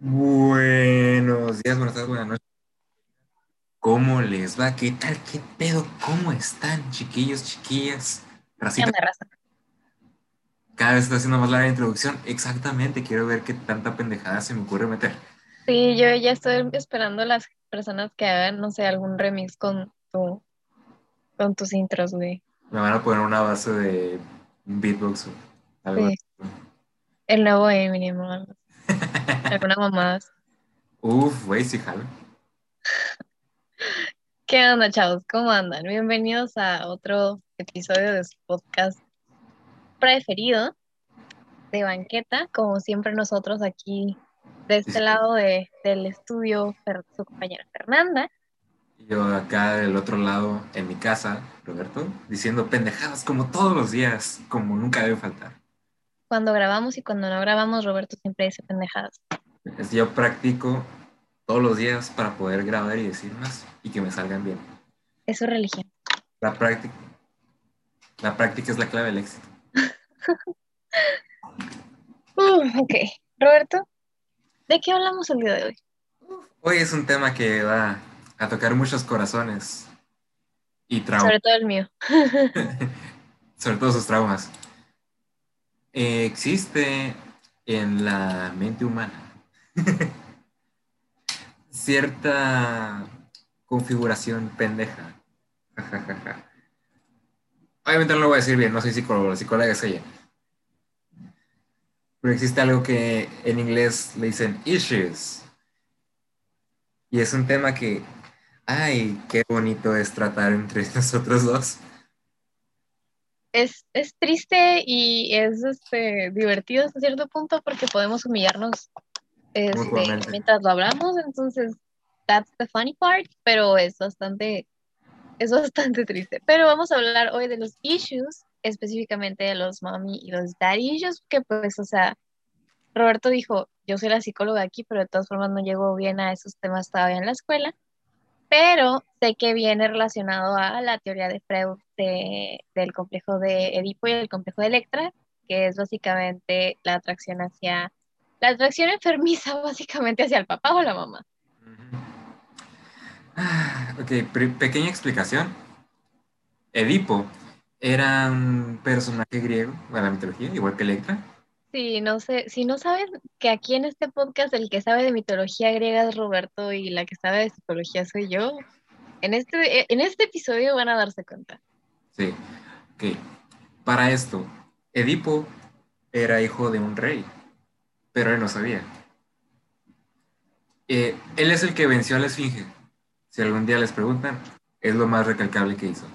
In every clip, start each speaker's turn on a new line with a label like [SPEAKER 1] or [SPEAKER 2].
[SPEAKER 1] Buenos días, buenas tardes, buenas noches. ¿Cómo les va? ¿Qué tal? ¿Qué pedo? ¿Cómo están, chiquillos, chiquillas? Racita. Cada vez está haciendo más larga la introducción. Exactamente, quiero ver qué tanta pendejada se me ocurre meter.
[SPEAKER 2] Sí, yo ya estoy esperando las personas que hagan, no sé, algún remix con tu, con tus intros, güey.
[SPEAKER 1] Me van a poner una base de beatbox o algo
[SPEAKER 2] Sí. El nuevo Eminem o algo. Alguna mamada.
[SPEAKER 1] Uf, güey, sí, jalo.
[SPEAKER 2] ¿Qué onda, chavos? ¿Cómo andan? Bienvenidos a otro episodio de su podcast preferido de banqueta. Como siempre, nosotros aquí de este lado de- del estudio, su compañera Fernanda.
[SPEAKER 1] Yo acá del otro lado, en mi casa, Roberto, diciendo pendejadas como todos los días, como nunca debe faltar.
[SPEAKER 2] Cuando grabamos y cuando no grabamos, Roberto siempre dice pendejadas.
[SPEAKER 1] Yo practico todos los días para poder grabar y decir más y que me salgan bien.
[SPEAKER 2] Es su religión.
[SPEAKER 1] La práctica, la práctica es la clave del éxito.
[SPEAKER 2] Uh, ok. Roberto, ¿de qué hablamos el día de hoy?
[SPEAKER 1] Hoy es un tema que va a tocar muchos corazones y traumas,
[SPEAKER 2] Sobre todo el mío.
[SPEAKER 1] sobre todo sus traumas. Eh, existe en la mente humana cierta configuración pendeja. Obviamente no lo voy a decir bien, no soy psicólogo, la psicóloga es ella. Pero existe algo que en inglés le dicen issues. Y es un tema que, ay, qué bonito es tratar entre nosotros dos.
[SPEAKER 2] Es, es triste y es este, divertido hasta cierto punto porque podemos humillarnos este, mientras lo hablamos, entonces that's the funny part, pero es bastante, es bastante triste. Pero vamos a hablar hoy de los issues, específicamente de los mommy y los daddy issues, que pues, o sea, Roberto dijo, yo soy la psicóloga aquí, pero de todas formas no llego bien a esos temas todavía en la escuela, pero sé que viene relacionado a la teoría de Freud de- del complejo de Edipo y el complejo de Electra, que es básicamente la atracción hacia, la atracción enfermiza básicamente hacia el papá o la mamá.
[SPEAKER 1] Ok, pequeña explicación. Edipo era un personaje griego de la mitología, igual que Electra.
[SPEAKER 2] Sí, no sé, si no saben que aquí en este podcast el que sabe de mitología griega es Roberto y la que sabe de psicología soy yo, en este, en este episodio van a darse cuenta.
[SPEAKER 1] Sí. Ok. Para esto, Edipo era hijo de un rey, pero él no sabía. Eh, él es el que venció a la Esfinge. Si algún día les preguntan, es lo más recalcable que hizo.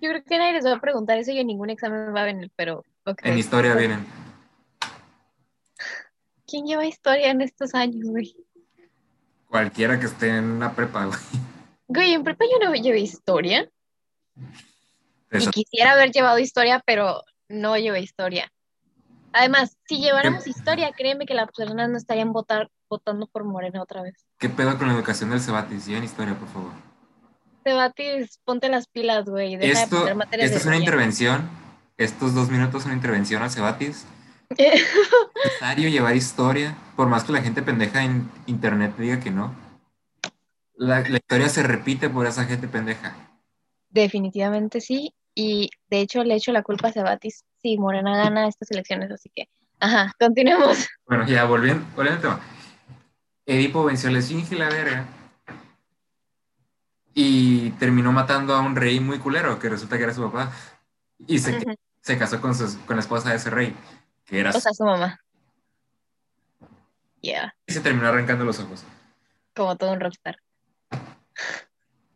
[SPEAKER 2] Yo creo que nadie les va a preguntar eso y en ningún examen va a venir, pero ok.
[SPEAKER 1] En historia vienen.
[SPEAKER 2] ¿Quién lleva historia en estos años, güey?
[SPEAKER 1] Cualquiera que esté en una prepa, güey.
[SPEAKER 2] Güey, en prepa yo no llevé historia y
[SPEAKER 1] Eso-
[SPEAKER 2] quisiera haber llevado historia, pero no llevé historia. Además, si lleváramos historia, créeme que las personas no estarían votar, votando por Morena otra vez.
[SPEAKER 1] ¿Qué pedo con la educación del Cebatis? Lleven historia, por favor.
[SPEAKER 2] Debatis, ponte las pilas, güey. Deja de
[SPEAKER 1] Esto,
[SPEAKER 2] materias
[SPEAKER 1] esto
[SPEAKER 2] de
[SPEAKER 1] es una intervención. Estos dos minutos son una intervención al Cebatis. Es necesario llevar historia, por más que la gente pendeja en internet diga que no. La, la historia se repite por esa gente pendeja.
[SPEAKER 2] Definitivamente sí. Y de hecho le echo la culpa a Cebatis si Morena gana estas elecciones, así que, ajá, continuemos.
[SPEAKER 1] Bueno, ya volviendo, volviendo al tema. Edipo venció a la Esfinge y la verga. Y terminó matando a un rey muy culero, que resulta que era su papá. Y se, se casó con, su- con la esposa de ese rey, que era
[SPEAKER 2] O sea, su mamá. Yeah,
[SPEAKER 1] y se terminó arrancando los ojos.
[SPEAKER 2] como todo un rockstar.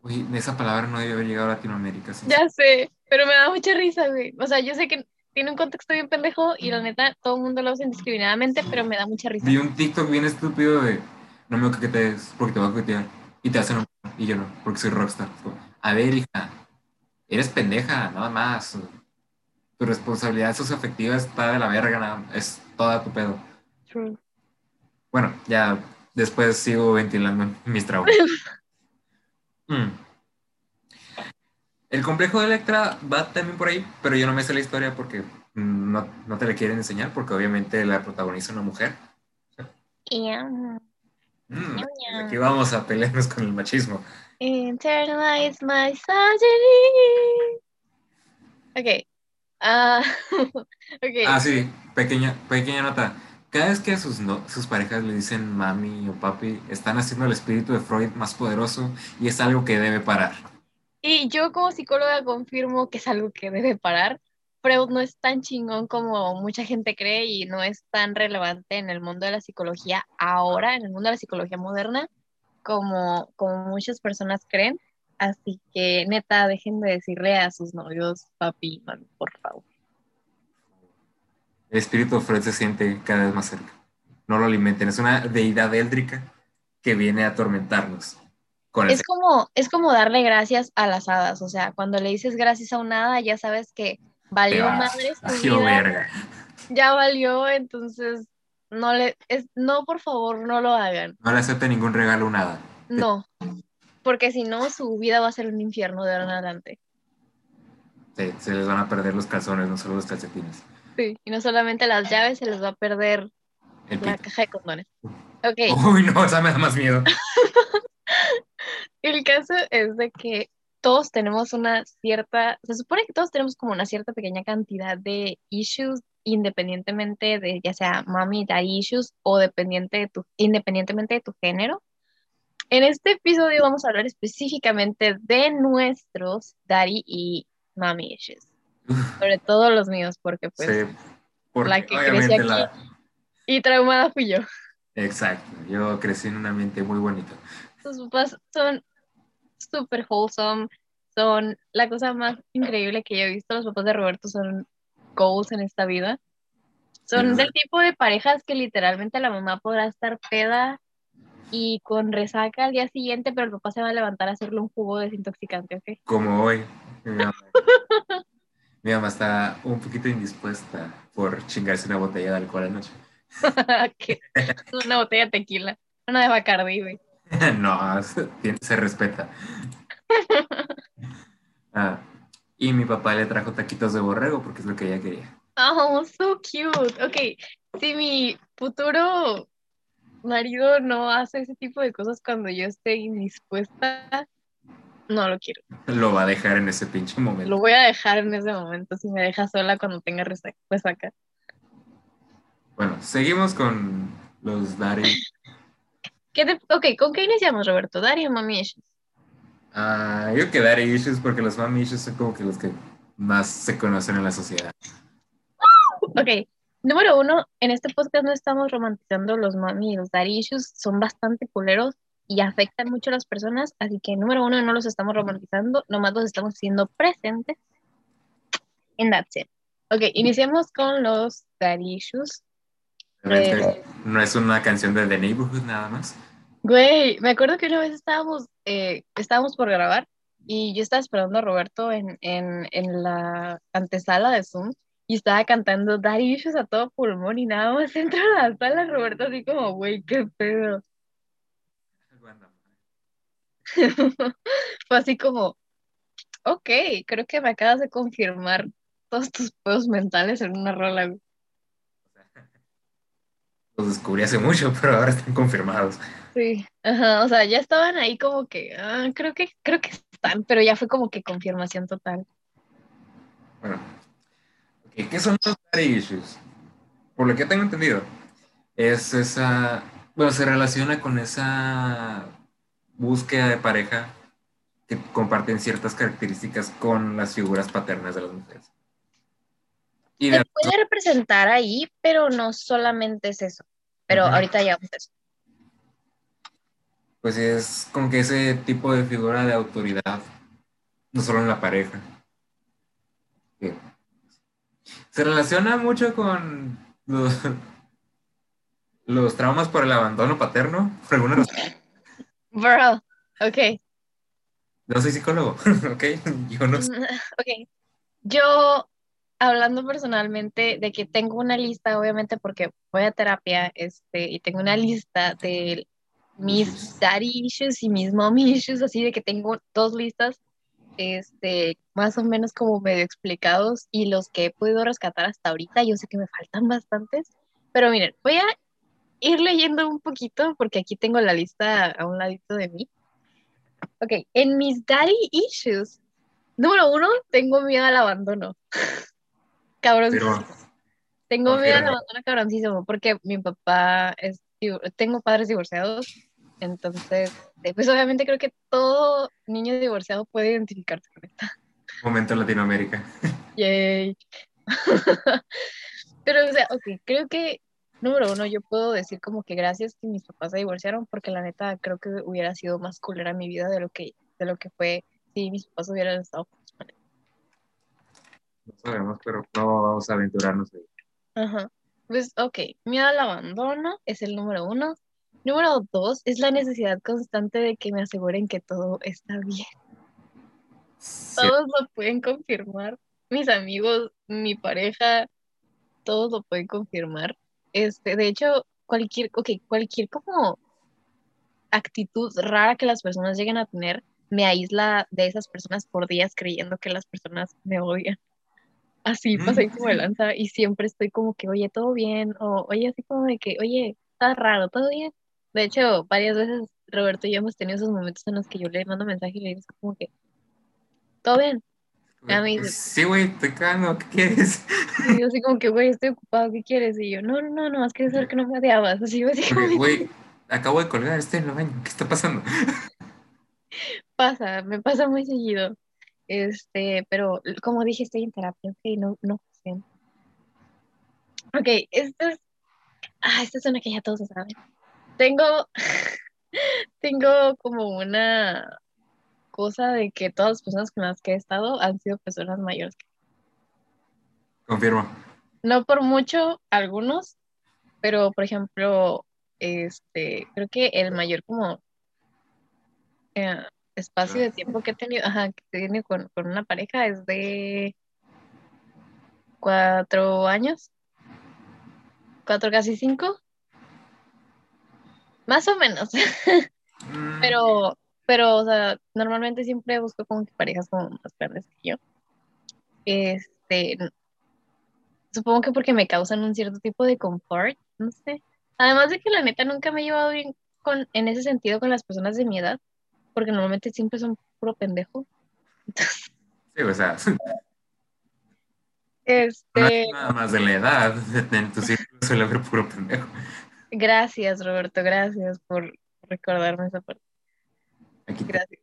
[SPEAKER 1] Uy, esa palabra no debió haber llegado a Latinoamérica. sí.
[SPEAKER 2] Ya sé, pero me da mucha risa, güey. O sea, yo sé que tiene un contexto bien pendejo y la neta, todo el mundo lo hace indiscriminadamente, pero me da mucha risa.
[SPEAKER 1] Vi un TikTok bien estúpido de no me coquetees porque te voy a coquetear. Y te hacen un... Y yo no, porque soy rockstar. A ver, hija, eres pendeja, nada más. Tu responsabilidad socioafectiva está de la verga, nada, es toda tu pedo.
[SPEAKER 2] True.
[SPEAKER 1] Bueno, ya después sigo ventilando mis traumas. Mm. El complejo de Electra va también por ahí, pero yo no me sé la historia porque no, no te la quieren enseñar, porque obviamente la protagoniza una mujer.
[SPEAKER 2] Yeah.
[SPEAKER 1] Mm, aquí vamos a pelearnos con el machismo.
[SPEAKER 2] Internalize misogyny. Ok. Ah, okay.
[SPEAKER 1] Ah, sí, pequeña, pequeña nota. Cada vez que sus, sus parejas le dicen mami o papi, están haciendo el espíritu de Freud más poderoso y es algo que debe parar.
[SPEAKER 2] Y yo como psicóloga confirmo que es algo que debe parar. Freud no es tan chingón como mucha gente cree y no es tan relevante en el mundo de la psicología ahora, en el mundo de la psicología moderna, como, como muchas personas creen. Así que neta, dejen de decirle a sus novios papi, mami, por favor.
[SPEAKER 1] El espíritu de Freud se siente cada vez más cerca. No lo alimenten, es una deidad éldrica que viene a atormentarnos.
[SPEAKER 2] es, como, es como darle gracias a las hadas, o sea, cuando le dices gracias a una hada, ya sabes que valió madre su vida, ya valió, entonces no le, es, no, por favor, no lo hagan.
[SPEAKER 1] No le acepte ningún regalo a una hada.
[SPEAKER 2] No, porque si no, su vida va a ser un infierno de ahora en adelante.
[SPEAKER 1] Sí, se les van a perder los calzones, no solo los calcetines.
[SPEAKER 2] Sí, y no solamente las llaves, se les va a perder la caja de condones. Ok.
[SPEAKER 1] Uy, no, esa me da más miedo.
[SPEAKER 2] El caso es de que todos tenemos una cierta, se supone que todos tenemos como una cierta pequeña cantidad de issues independientemente de ya sea mami, daddy issues o dependiente de tu, independientemente de tu género. En este episodio vamos a hablar específicamente de nuestros daddy y mami issues. Sobre todo los míos, porque pues la que crecí aquí y traumada fui yo.
[SPEAKER 1] Exacto, yo crecí en un ambiente muy bonito.
[SPEAKER 2] Sus papás son súper wholesome, son la cosa más increíble que yo he visto. Los papás de Roberto son goals en esta vida. Son del tipo de parejas que literalmente la mamá podrá estar peda y con resaca al día siguiente, pero el papá se va a levantar a hacerle un jugo desintoxicante, ¿ok?
[SPEAKER 1] Como hoy. Mi mamá está un poquito indispuesta por chingarse una botella de alcohol anoche.
[SPEAKER 2] una botella de tequila, una de Bacardi, güey.
[SPEAKER 1] no, se, respeta. Ah, y mi papá le trajo taquitos de borrego porque es lo que ella quería.
[SPEAKER 2] Oh, so cute. Ok, si mi futuro marido no hace ese tipo de cosas cuando yo esté indispuesta, no lo quiero.
[SPEAKER 1] Lo va a dejar en ese pinche momento.
[SPEAKER 2] Lo voy a dejar en ese momento si me deja sola cuando tenga resaca.
[SPEAKER 1] Bueno, seguimos con los Dari.
[SPEAKER 2] ¿Qué ok, ¿con qué iniciamos, Roberto? ¿Dari o Mami Issues?
[SPEAKER 1] Ah, yo que Dari Issues porque los Mami Issues son como que los que más se conocen en la sociedad.
[SPEAKER 2] Ok, número uno, en este podcast no estamos romantizando los Mami y los Daddy Issues, son bastante culeros y afectan mucho a las personas, así que número uno, no los estamos romantizando, nomás los estamos siendo presentes. En that's it. Ok, iniciamos con los daddy issues.
[SPEAKER 1] no es una canción de The Neighborhood nada más.
[SPEAKER 2] Güey, me acuerdo que una vez estábamos, eh, estábamos por grabar y yo estaba esperando a Roberto en, en, en la antesala de Zoom y estaba cantando Daddy Issues a todo pulmón y nada más entra a la sala Roberto así como, güey, qué pedo. Fue así como, ok, creo que me acabas de confirmar todos tus pedos mentales en una rola.
[SPEAKER 1] Los descubrí hace mucho, pero ahora están confirmados.
[SPEAKER 2] Sí, ajá, o sea, ya estaban ahí como que, ah, creo que, creo que están, pero ya fue como que confirmación total.
[SPEAKER 1] Bueno, ¿qué son los daddy issues? Por lo que tengo entendido, es esa, bueno, se relaciona con esa búsqueda de pareja que comparten ciertas características con las figuras paternas de las mujeres.
[SPEAKER 2] Y Se puede representar ahí, pero no solamente es eso. Pero ahorita ya eso.
[SPEAKER 1] Pues es como que ese tipo de figura de autoridad, no solo en la pareja. Se relaciona mucho con los, los traumas por el abandono paterno, por alguna razón.
[SPEAKER 2] Bro, ok.
[SPEAKER 1] No soy psicólogo, ok. Yo no sé.
[SPEAKER 2] Ok. Yo, hablando personalmente de que tengo una lista, obviamente porque voy a terapia, este, y tengo una lista de mis daddy issues y mis mommy issues, así de que tengo dos listas, este, más o menos como medio explicados, y los que he podido rescatar hasta ahorita, yo sé que me faltan bastantes, pero miren, voy a ir leyendo un poquito porque aquí tengo la lista a un ladito de mí. Ok, en mis daddy issues, número uno, tengo miedo al abandono. Cabroncísimo. Tengo miedo al abandono cabroncísimo porque mi papá es, tengo padres divorciados, entonces, eh, pues obviamente creo que todo niño divorciado puede identificarse con esta.
[SPEAKER 1] Momento Latinoamérica.
[SPEAKER 2] Yay. Pero, o sea, ok, creo que, número uno, yo puedo decir como que gracias que mis papás se divorciaron, porque la neta creo que hubiera sido más culera mi vida de lo que, de lo que fue si mis papás hubieran estado juntos.
[SPEAKER 1] No sabemos, pero no vamos a aventurarnos ahí.
[SPEAKER 2] Ajá. Pues, ok, miedo al abandono es el número uno. Número dos es la necesidad constante de que me aseguren que todo está bien. Todos lo pueden confirmar. Mis amigos, mi pareja, todos lo pueden confirmar. Este, de hecho, cualquier, okay, cualquier como actitud rara que las personas lleguen a tener me aísla de esas personas por días creyendo que las personas me odian. Así pasa ahí como de lanza y siempre estoy como que, oye, todo bien, o oye, así como de que, oye, está raro, todo bien. De hecho, varias veces Roberto y yo hemos tenido esos momentos en los que yo le mando mensaje y le digo como que, todo bien,
[SPEAKER 1] sí, güey, estoy cagando, ¿qué quieres?
[SPEAKER 2] Y yo así como que, güey, estoy ocupado, ¿qué quieres? Y yo, no, no, no, no, más que saber que no me odiabas. Así,
[SPEAKER 1] güey, güey, acabo de colgar, estoy en el baño, ¿qué está pasando?
[SPEAKER 2] Pasa, me pasa muy seguido. Este, pero como dije, estoy en terapia, ok, no, no sé. Ok, esta es, ah, esta es una que ya todos saben. Tengo, tengo como una cosa de que todas las personas con las que he estado han sido personas mayores.
[SPEAKER 1] Confirmo.
[SPEAKER 2] No por mucho, algunos, pero por ejemplo, este, creo que el mayor como eh, espacio de tiempo que he tenido, ajá, que he tenido con, con una pareja es de cuatro años, cuatro casi cinco, más o menos. Mm. pero pero, o sea, normalmente siempre busco como que parejas como más grandes que yo. Este, supongo que porque me causan un cierto tipo de confort, no sé. Además de que la neta nunca me he llevado bien con, en ese sentido con las personas de mi edad, porque normalmente siempre son puro pendejo.
[SPEAKER 1] Sí, o sea.
[SPEAKER 2] Este...
[SPEAKER 1] nada más de la edad, en tu círculo suele haber puro pendejo.
[SPEAKER 2] Gracias, Roberto, gracias por recordarme esa parte. Gracias.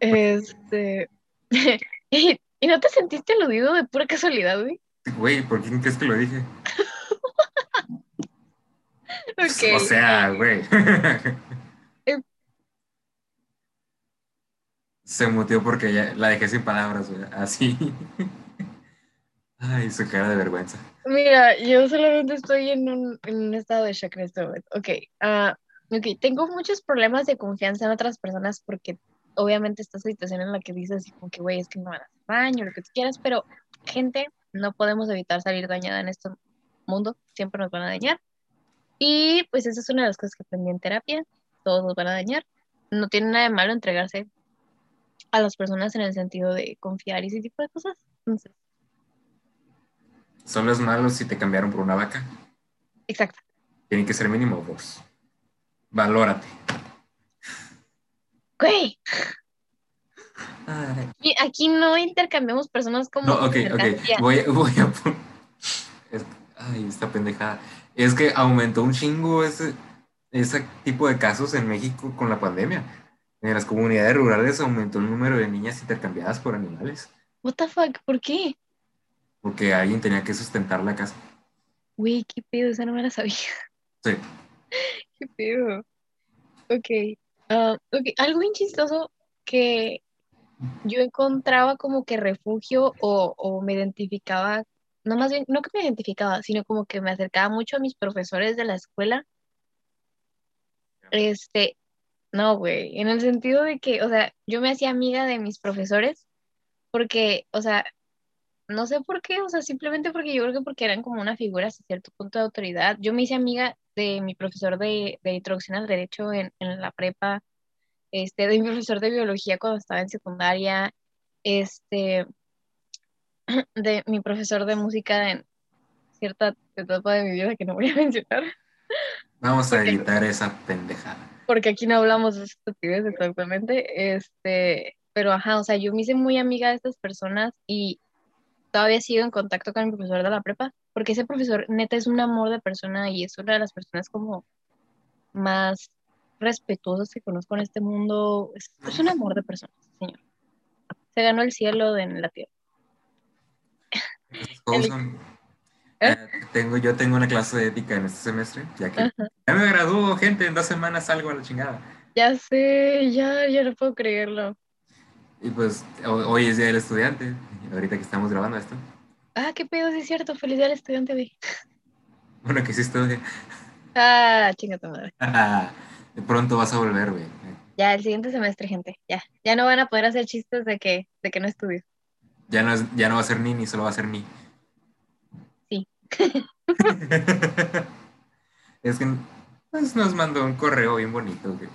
[SPEAKER 2] Este. ¿Y no te sentiste aludido de pura casualidad, güey?
[SPEAKER 1] Güey, ¿por qué crees que lo dije? okay. O sea, güey. Eh. Se mutió porque ya la dejé sin palabras, güey. Así. Ay, su cara de vergüenza.
[SPEAKER 2] Mira, yo solamente estoy en un, en un estado de shock en este momento. Ok, uh, Ok, tengo muchos problemas de confianza en otras personas porque obviamente esta situación en la que dices como que, güey, es que no van a hacer daño, lo que tú quieras, pero gente, no podemos evitar salir dañada en este mundo, siempre nos van a dañar. Y pues esa es una de las cosas que aprendí en terapia, todos nos van a dañar. No tiene nada de malo entregarse a las personas en el sentido de confiar y ese tipo de cosas. Entonces,
[SPEAKER 1] Solo es malo si te cambiaron por una vaca.
[SPEAKER 2] Exacto.
[SPEAKER 1] Tienen que ser mínimo dos. Valórate.
[SPEAKER 2] Güey. Aquí, no intercambiamos personas como.
[SPEAKER 1] No, ok, ok. Voy, voy a. ay, esta pendejada. Es que aumentó un chingo ese, ese tipo de casos en México con la pandemia. En las comunidades rurales aumentó el número de niñas intercambiadas por animales.
[SPEAKER 2] What the fuck? ¿Por qué?
[SPEAKER 1] Porque alguien tenía que sustentar la casa.
[SPEAKER 2] Güey, qué pedo, esa no me la sabía.
[SPEAKER 1] Sí.
[SPEAKER 2] Qué pedo. Ok. Ah, ok. Algo bien chistoso que yo encontraba como que refugio o, o, me identificaba, no más bien, no que me identificaba, sino como que me acercaba mucho a mis profesores de la escuela. Este, no, güey, en el sentido de que, o sea, yo me hacía amiga de mis profesores porque, o sea, no sé por qué, o sea, simplemente porque yo creo que porque eran como una figura hasta cierto punto de autoridad. Yo me hice amiga de mi profesor de, de introducción al derecho en, en, la prepa, este, de mi profesor de biología cuando estaba en secundaria, este, de mi profesor de música en cierta etapa de mi vida que no voy a mencionar.
[SPEAKER 1] Vamos a editar esa pendejada.
[SPEAKER 2] Porque aquí no hablamos de estupidez exactamente. Este, pero ajá, o sea, yo me hice muy amiga de estas personas y todavía sigo en contacto con mi profesor de la prepa, porque ese profesor neta es un amor de persona y es una de las personas como más respetuosas que conozco en este mundo. Es, un amor de persona, señor. Se ganó el cielo en la tierra.
[SPEAKER 1] ¿Eh? Eh, tengo, yo tengo una clase de ética en este semestre, ya que ya me graduó, gente, en dos semanas salgo a la chingada.
[SPEAKER 2] Ya sé, ya, ya no puedo creerlo.
[SPEAKER 1] Y pues hoy es Día del Estudiante, ahorita que estamos grabando esto.
[SPEAKER 2] Ah, qué pedo, sí es cierto, feliz Día del Estudiante, güey.
[SPEAKER 1] Bueno, que sí estudia.
[SPEAKER 2] Ah, chinga tu madre.
[SPEAKER 1] de pronto vas a volver, güey.
[SPEAKER 2] Ya, el siguiente semestre, gente, ya. Ya no van a poder hacer chistes de que, de que no estudio.
[SPEAKER 1] Ya no, ya no va a ser ni, ni solo va a ser ni.
[SPEAKER 2] Sí.
[SPEAKER 1] es que pues, nos mandó un correo bien bonito, güey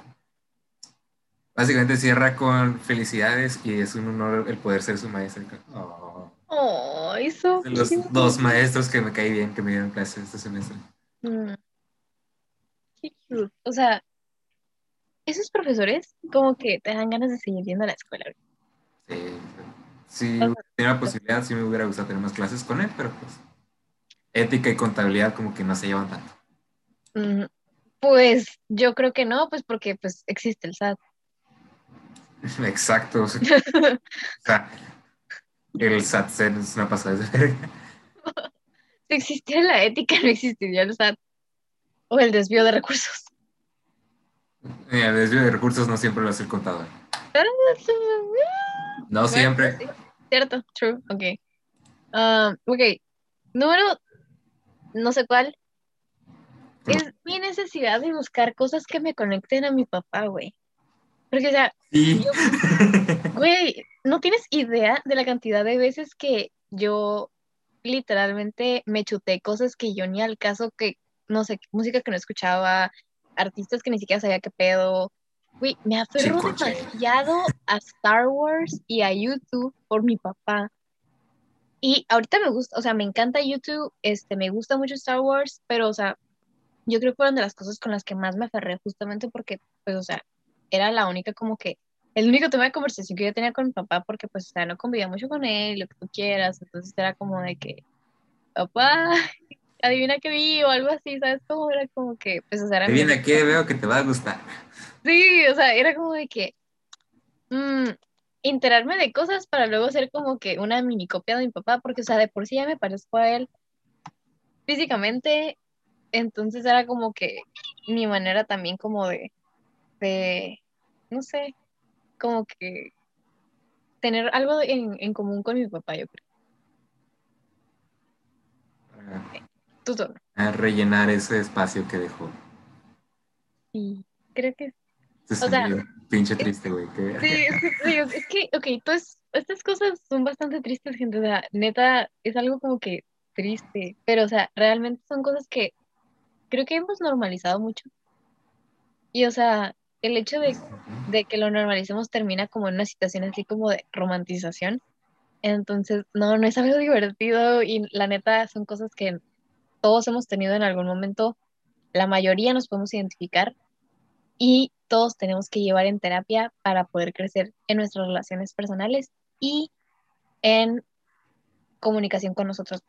[SPEAKER 1] Básicamente cierra con felicidades y es un honor el poder ser su maestra.
[SPEAKER 2] Oh, eso.
[SPEAKER 1] Los dos maestros que me caí bien, que me dieron clases este semestre. Mm.
[SPEAKER 2] Qué cute. O sea, esos profesores como que te dan ganas de seguir yendo a la escuela.
[SPEAKER 1] Sí, si sí, tenía la posibilidad, sí me hubiera gustado tener más clases con él, pero pues ética y contabilidad como que no se llevan tanto.
[SPEAKER 2] Mm, pues yo creo que no, pues porque pues existe el SAT.
[SPEAKER 1] Exacto. O sea, el SAT es una pasada de verga.
[SPEAKER 2] Si existiera la ética, no existiría el SAT. O el desvío de recursos.
[SPEAKER 1] el desvío de recursos no siempre lo hace el contador. No siempre.
[SPEAKER 2] Cierto, true, ok. Um, ok, número, no sé cuál. Es mi necesidad de buscar cosas que me conecten a mi papá, güey. Porque, o sea, güey, no tienes idea de la cantidad de veces que yo literalmente me chuté cosas que yo ni al caso que, no sé, música que no escuchaba, artistas que ni siquiera sabía qué pedo. Güey, me aferro demasiado a Star Wars y a YouTube por mi papá. Y ahorita me gusta, o sea, me encanta YouTube, este, me gusta mucho Star Wars, pero, o sea, yo creo que fueron de las cosas con las que más me aferré justamente porque, pues, o sea, era la única como que, el único tema de conversación que yo tenía con mi papá, porque pues, o sea, no convivía mucho con él, lo que tú quieras, entonces era como de que, papá, adivina qué vi o algo así, ¿sabes? Como era como que, pues, o sea, era...
[SPEAKER 1] Adivina qué, veo que te va a gustar.
[SPEAKER 2] Sí, o sea, era como de que, mmm, enterarme de cosas para luego ser como que una mini copia de mi papá, porque, o sea, de por sí ya me parezco a él físicamente, entonces era como que mi manera también como de, de no sé, como que tener algo en, en común con mi papá, yo creo.
[SPEAKER 1] A rellenar ese espacio que dejó.
[SPEAKER 2] Sí, creo que
[SPEAKER 1] o sea, pinche triste, güey.
[SPEAKER 2] Sí, es que, ok, pues estas cosas son bastante tristes, gente. O sea, neta, es algo como que triste, pero, o sea, realmente son cosas que creo que hemos normalizado mucho. Y, o sea, el hecho de, que lo normalicemos termina como en una situación así como de romantización. Entonces, no, no es algo divertido y la neta son cosas que todos hemos tenido en algún momento, la mayoría nos podemos identificar y todos tenemos que llevar en terapia para poder crecer en nuestras relaciones personales y en comunicación con nosotros.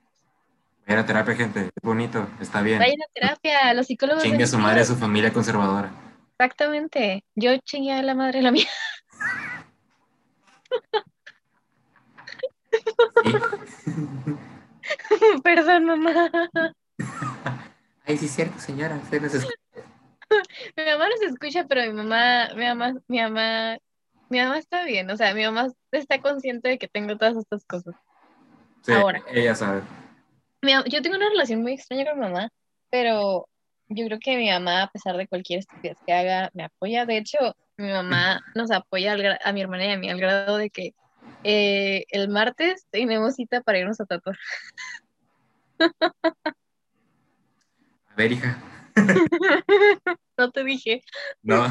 [SPEAKER 1] Vayan a terapia, gente, es bonito, está bien.
[SPEAKER 2] Vayan a terapia, los psicólogos.
[SPEAKER 1] Chingue a su madre, a su familia conservadora.
[SPEAKER 2] Exactamente. Yo chingué a la madre la mía. Perdón, mamá.
[SPEAKER 1] Ay, sí, es cierto, señora. Usted nos escucha.
[SPEAKER 2] mi mamá nos escucha, pero mi mamá, mi mamá, mi mamá, mi mamá está bien. O sea, mi mamá está consciente de que tengo todas estas cosas.
[SPEAKER 1] Sí, Ahora. Ella sabe.
[SPEAKER 2] yo tengo una relación muy extraña con mi mamá, pero yo creo que mi mamá, a pesar de cualquier estupidez que haga, me apoya. De hecho, mi mamá nos apoya a mi hermana y a mí al grado de que eh, el martes tenemos cita para irnos a tatuar.
[SPEAKER 1] A ver, hija.
[SPEAKER 2] no te dije.
[SPEAKER 1] No,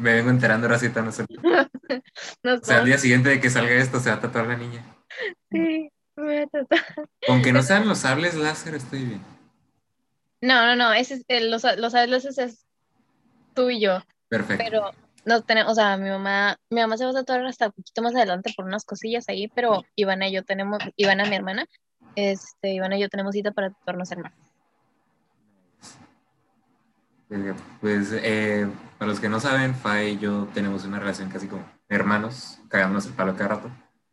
[SPEAKER 1] me vengo enterando ahora sí, no sé. o sea, al día siguiente de que salga esto, se va a tatuar la niña.
[SPEAKER 2] Sí, me voy a tatuar.
[SPEAKER 1] Aunque no sean los sables láser, estoy bien.
[SPEAKER 2] No, no, no, ese es, los, los es tú y yo.
[SPEAKER 1] Perfecto.
[SPEAKER 2] Pero no tenemos, o sea, mi mamá, mi mamá se va a tatuar hasta un poquito más adelante por unas cosillas ahí, pero Ivana y yo tenemos, Ivana, mi hermana, este, Ivana y yo tenemos cita para tatuarnos hermanos.
[SPEAKER 1] Pues eh, para los que no saben, Fa y yo tenemos una relación casi como hermanos, cagándonos el palo cada rato.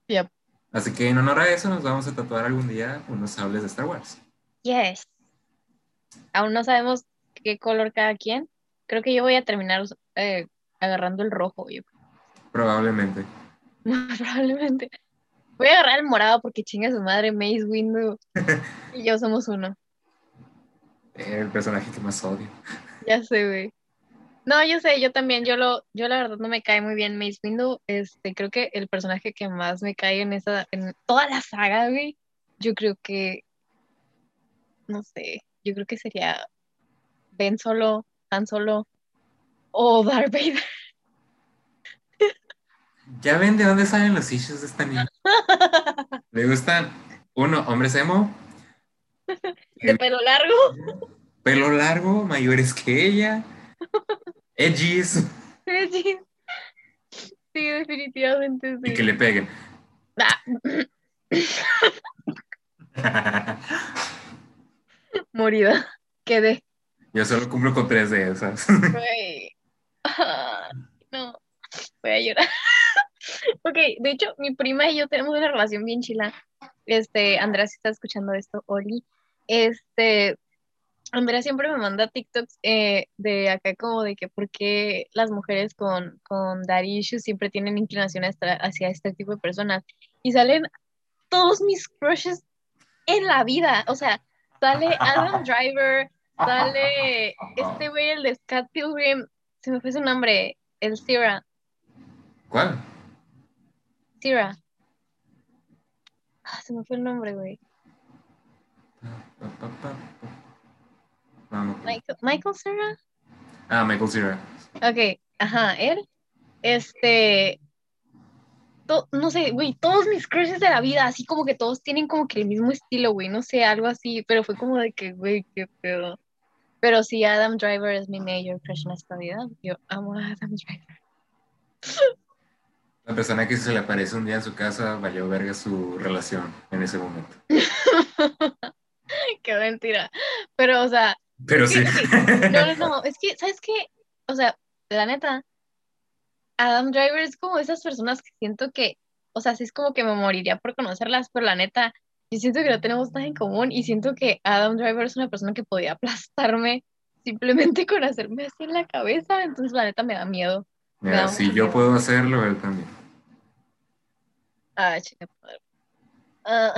[SPEAKER 2] Yep.
[SPEAKER 1] Así que en honor a eso nos vamos a tatuar algún día unos sables de Star Wars.
[SPEAKER 2] Yes. Aún no sabemos qué color cada quien. Creo que yo voy a terminar eh, agarrando el rojo. Yo.
[SPEAKER 1] Probablemente.
[SPEAKER 2] Probablemente. Voy a agarrar el morado porque chinga su madre Mace Windu y yo somos uno.
[SPEAKER 1] El personaje que más odio.
[SPEAKER 2] Ya sé, güey. No, yo sé, yo también, yo lo, yo la verdad no me cae muy bien Mace Windu, este, creo que el personaje que más me cae en esa, en toda la saga, güey, yo creo que, no sé, yo creo que sería Ben Solo, Han Solo o Darth Vader.
[SPEAKER 1] Ya ven de dónde salen los issues de esta niña. Le gustan, uno, hombres emo.
[SPEAKER 2] De pelo largo.
[SPEAKER 1] Pelo largo, mayores que ella Edgys.
[SPEAKER 2] Edgys. Sí, definitivamente sí.
[SPEAKER 1] Y que le peguen. Ah.
[SPEAKER 2] Morida. Quedé.
[SPEAKER 1] Yo solo cumplo con tres de esas.
[SPEAKER 2] no, voy a llorar. ok, de hecho, mi prima y yo tenemos una relación bien chila. Este, Andrea, si está escuchando esto, Oli. Este, Andrea siempre me manda TikToks eh, de acá como de que por qué las mujeres con, con daddy issues siempre tienen inclinación hacia este tipo de personas. Y salen todos mis crushes en la vida. O sea, sale Adam Driver, sale este güey, el de Scott Pilgrim, se me fue su nombre, el Sierra.
[SPEAKER 1] ¿Cuál?
[SPEAKER 2] Sierra. Ah, se me fue el nombre, güey. Michael, Michael Cera.
[SPEAKER 1] Ah, Michael Cera.
[SPEAKER 2] Ok, ajá, él. Este. No sé, güey, todos mis crushes de la vida, así como que todos tienen como que el mismo estilo, güey, no sé, algo así, pero fue como de que, güey, qué pedo. Pero sí, Adam Driver es mi major crush en esta vida. Yo amo a Adam Driver.
[SPEAKER 1] La persona que se le aparece un día en su casa valió verga su relación en ese momento.
[SPEAKER 2] qué mentira. Pero, o sea,
[SPEAKER 1] pero sí.
[SPEAKER 2] no, no, no, es que, ¿sabes qué? O sea, la neta, Adam Driver es como esas personas que siento que, o sea, sí es como que me moriría por conocerlas, pero la neta, yo siento que no tenemos nada en común y siento que Adam Driver es una persona que podía aplastarme simplemente con hacerme así en la cabeza, entonces la neta me da miedo.
[SPEAKER 1] Mira, si yo puedo hacerlo, él también.
[SPEAKER 2] Ah, chica. Uh,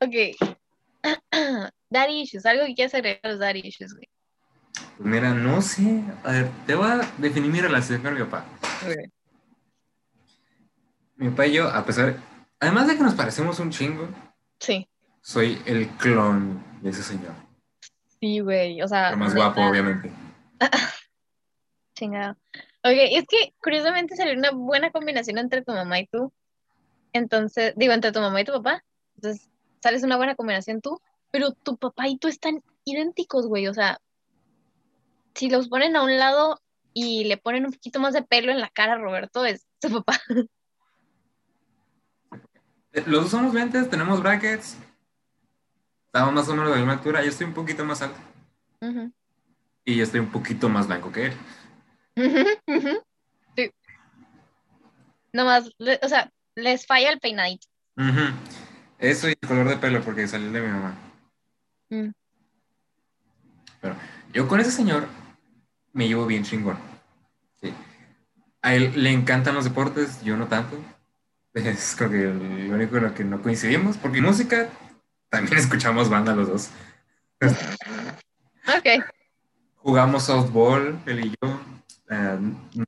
[SPEAKER 2] ok. Daddy issues, algo que quieras agregar a los daddy issues, güey.
[SPEAKER 1] Mira, no sé. A ver, te voy a definir mi relación con mi papá. Mi papá y yo, a pesar. Además de que nos parecemos un chingo.
[SPEAKER 2] Sí.
[SPEAKER 1] Soy el clon de ese señor.
[SPEAKER 2] Sí, güey. O sea.
[SPEAKER 1] Pero más guapo, obviamente.
[SPEAKER 2] Chingado. Ok, es que curiosamente salió una buena combinación entre tu mamá y tú. Entonces, digo, entre tu mamá y tu papá. Entonces, sales una buena combinación tú pero tu papá y tú están idénticos, güey. O sea, si los ponen a un lado y le ponen un poquito más de pelo en la cara a Roberto, es su papá.
[SPEAKER 1] Los dos somos lentes, tenemos brackets. Estamos más o menos de la misma altura. Yo estoy un poquito más alto. Y yo estoy un poquito más blanco que él.
[SPEAKER 2] Sí. Nomás, o sea, les falla el peinadito.
[SPEAKER 1] Eso y el color de pelo, porque salió de mi mamá. Mm. Pero yo con ese señor me llevo bien chingón. A él le encantan los deportes, yo no tanto. Es como que lo único en lo que no coincidimos, porque música también escuchamos banda los dos.
[SPEAKER 2] Ok.
[SPEAKER 1] Jugamos softball, él y yo. Eh,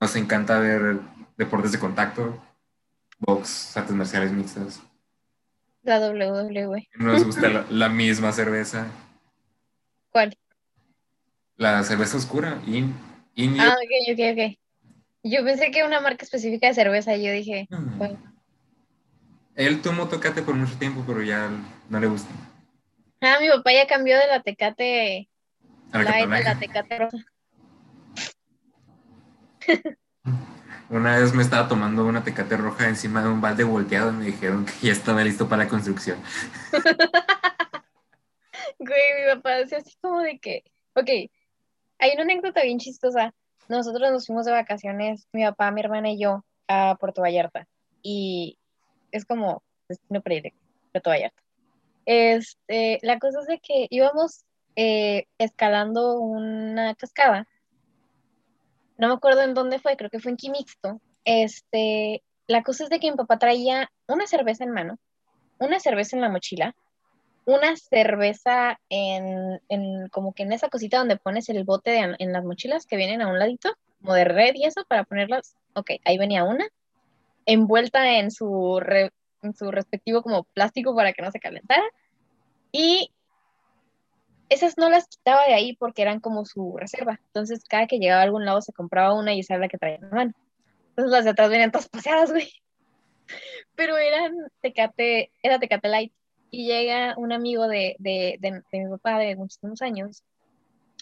[SPEAKER 1] nos encanta ver deportes de contacto, box, artes marciales mixtas.
[SPEAKER 2] La WWE.
[SPEAKER 1] Nos gusta la, misma cerveza.
[SPEAKER 2] ¿Cuál?
[SPEAKER 1] La cerveza oscura, in,
[SPEAKER 2] Ah, ok, ok, ok. Yo pensé que una marca específica de cerveza y yo dije,
[SPEAKER 1] Él tomó tocate por mucho tiempo, pero ya no le gusta.
[SPEAKER 2] Ah, mi papá ya cambió de la tecate light a la tecate roja.
[SPEAKER 1] Una vez me estaba tomando una tecate roja encima de un balde volteado y me dijeron que ya estaba listo para la construcción.
[SPEAKER 2] Güey, mi papá decía así como de que, ok, hay una anécdota bien chistosa. Nosotros nos fuimos de vacaciones, mi papá, mi hermana y yo, a Puerto Vallarta. Y es como destino predilecto, Puerto Vallarta. Este, la cosa es de que íbamos eh, escalando una cascada no me acuerdo en dónde fue, creo que fue en Quimixto. Este, la cosa es de que mi papá traía una cerveza en mano, una cerveza en la mochila, una cerveza en, en como que en esa cosita donde pones el bote en las mochilas que vienen a un ladito, como de red y eso para ponerlas. Ok, ahí venía una, envuelta en su, en su respectivo como plástico para que no se calentara. Y esas no las quitaba de ahí porque eran como su reserva. Entonces, cada que llegaba a algún lado se compraba una y esa era la que traía en la mano. Entonces, las de atrás venían todas paseadas, güey. Pero eran Tecate, era Tecate Light. Y llega un amigo de, de, de, mi papá de muchísimos años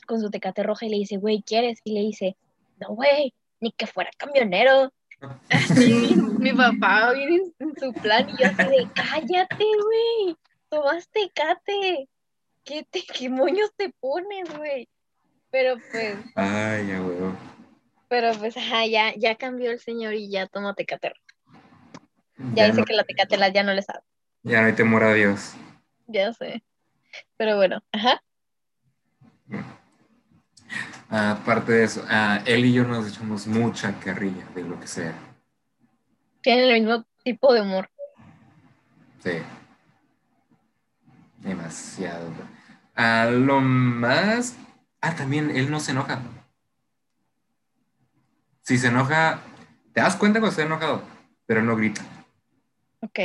[SPEAKER 2] con su Tecate roja y le dice, güey, ¿quieres? Y le dice, no, güey, ni que fuera camionero. Mi, papá viene en su plan y yo así de, cállate, güey, tomas Tecate. ¿qué, te, qué moños te pones, güey? Pero pues.
[SPEAKER 1] Ay, ya, güey.
[SPEAKER 2] Pero pues, ajá, ya, ya cambió el señor y ya tomó tecate. Ya, dice que la tecatela ya no le sabe.
[SPEAKER 1] Ya no hay temor a Dios.
[SPEAKER 2] Ya sé. Pero bueno, ajá.
[SPEAKER 1] Aparte de eso, él y yo nos echamos mucha carrilla de lo que sea.
[SPEAKER 2] Tienen el mismo tipo de humor.
[SPEAKER 1] Sí. Demasiado. A lo más. Ah, también él no se enoja. Si se enoja, te das cuenta cuando está enojado, pero no grita.
[SPEAKER 2] Ok.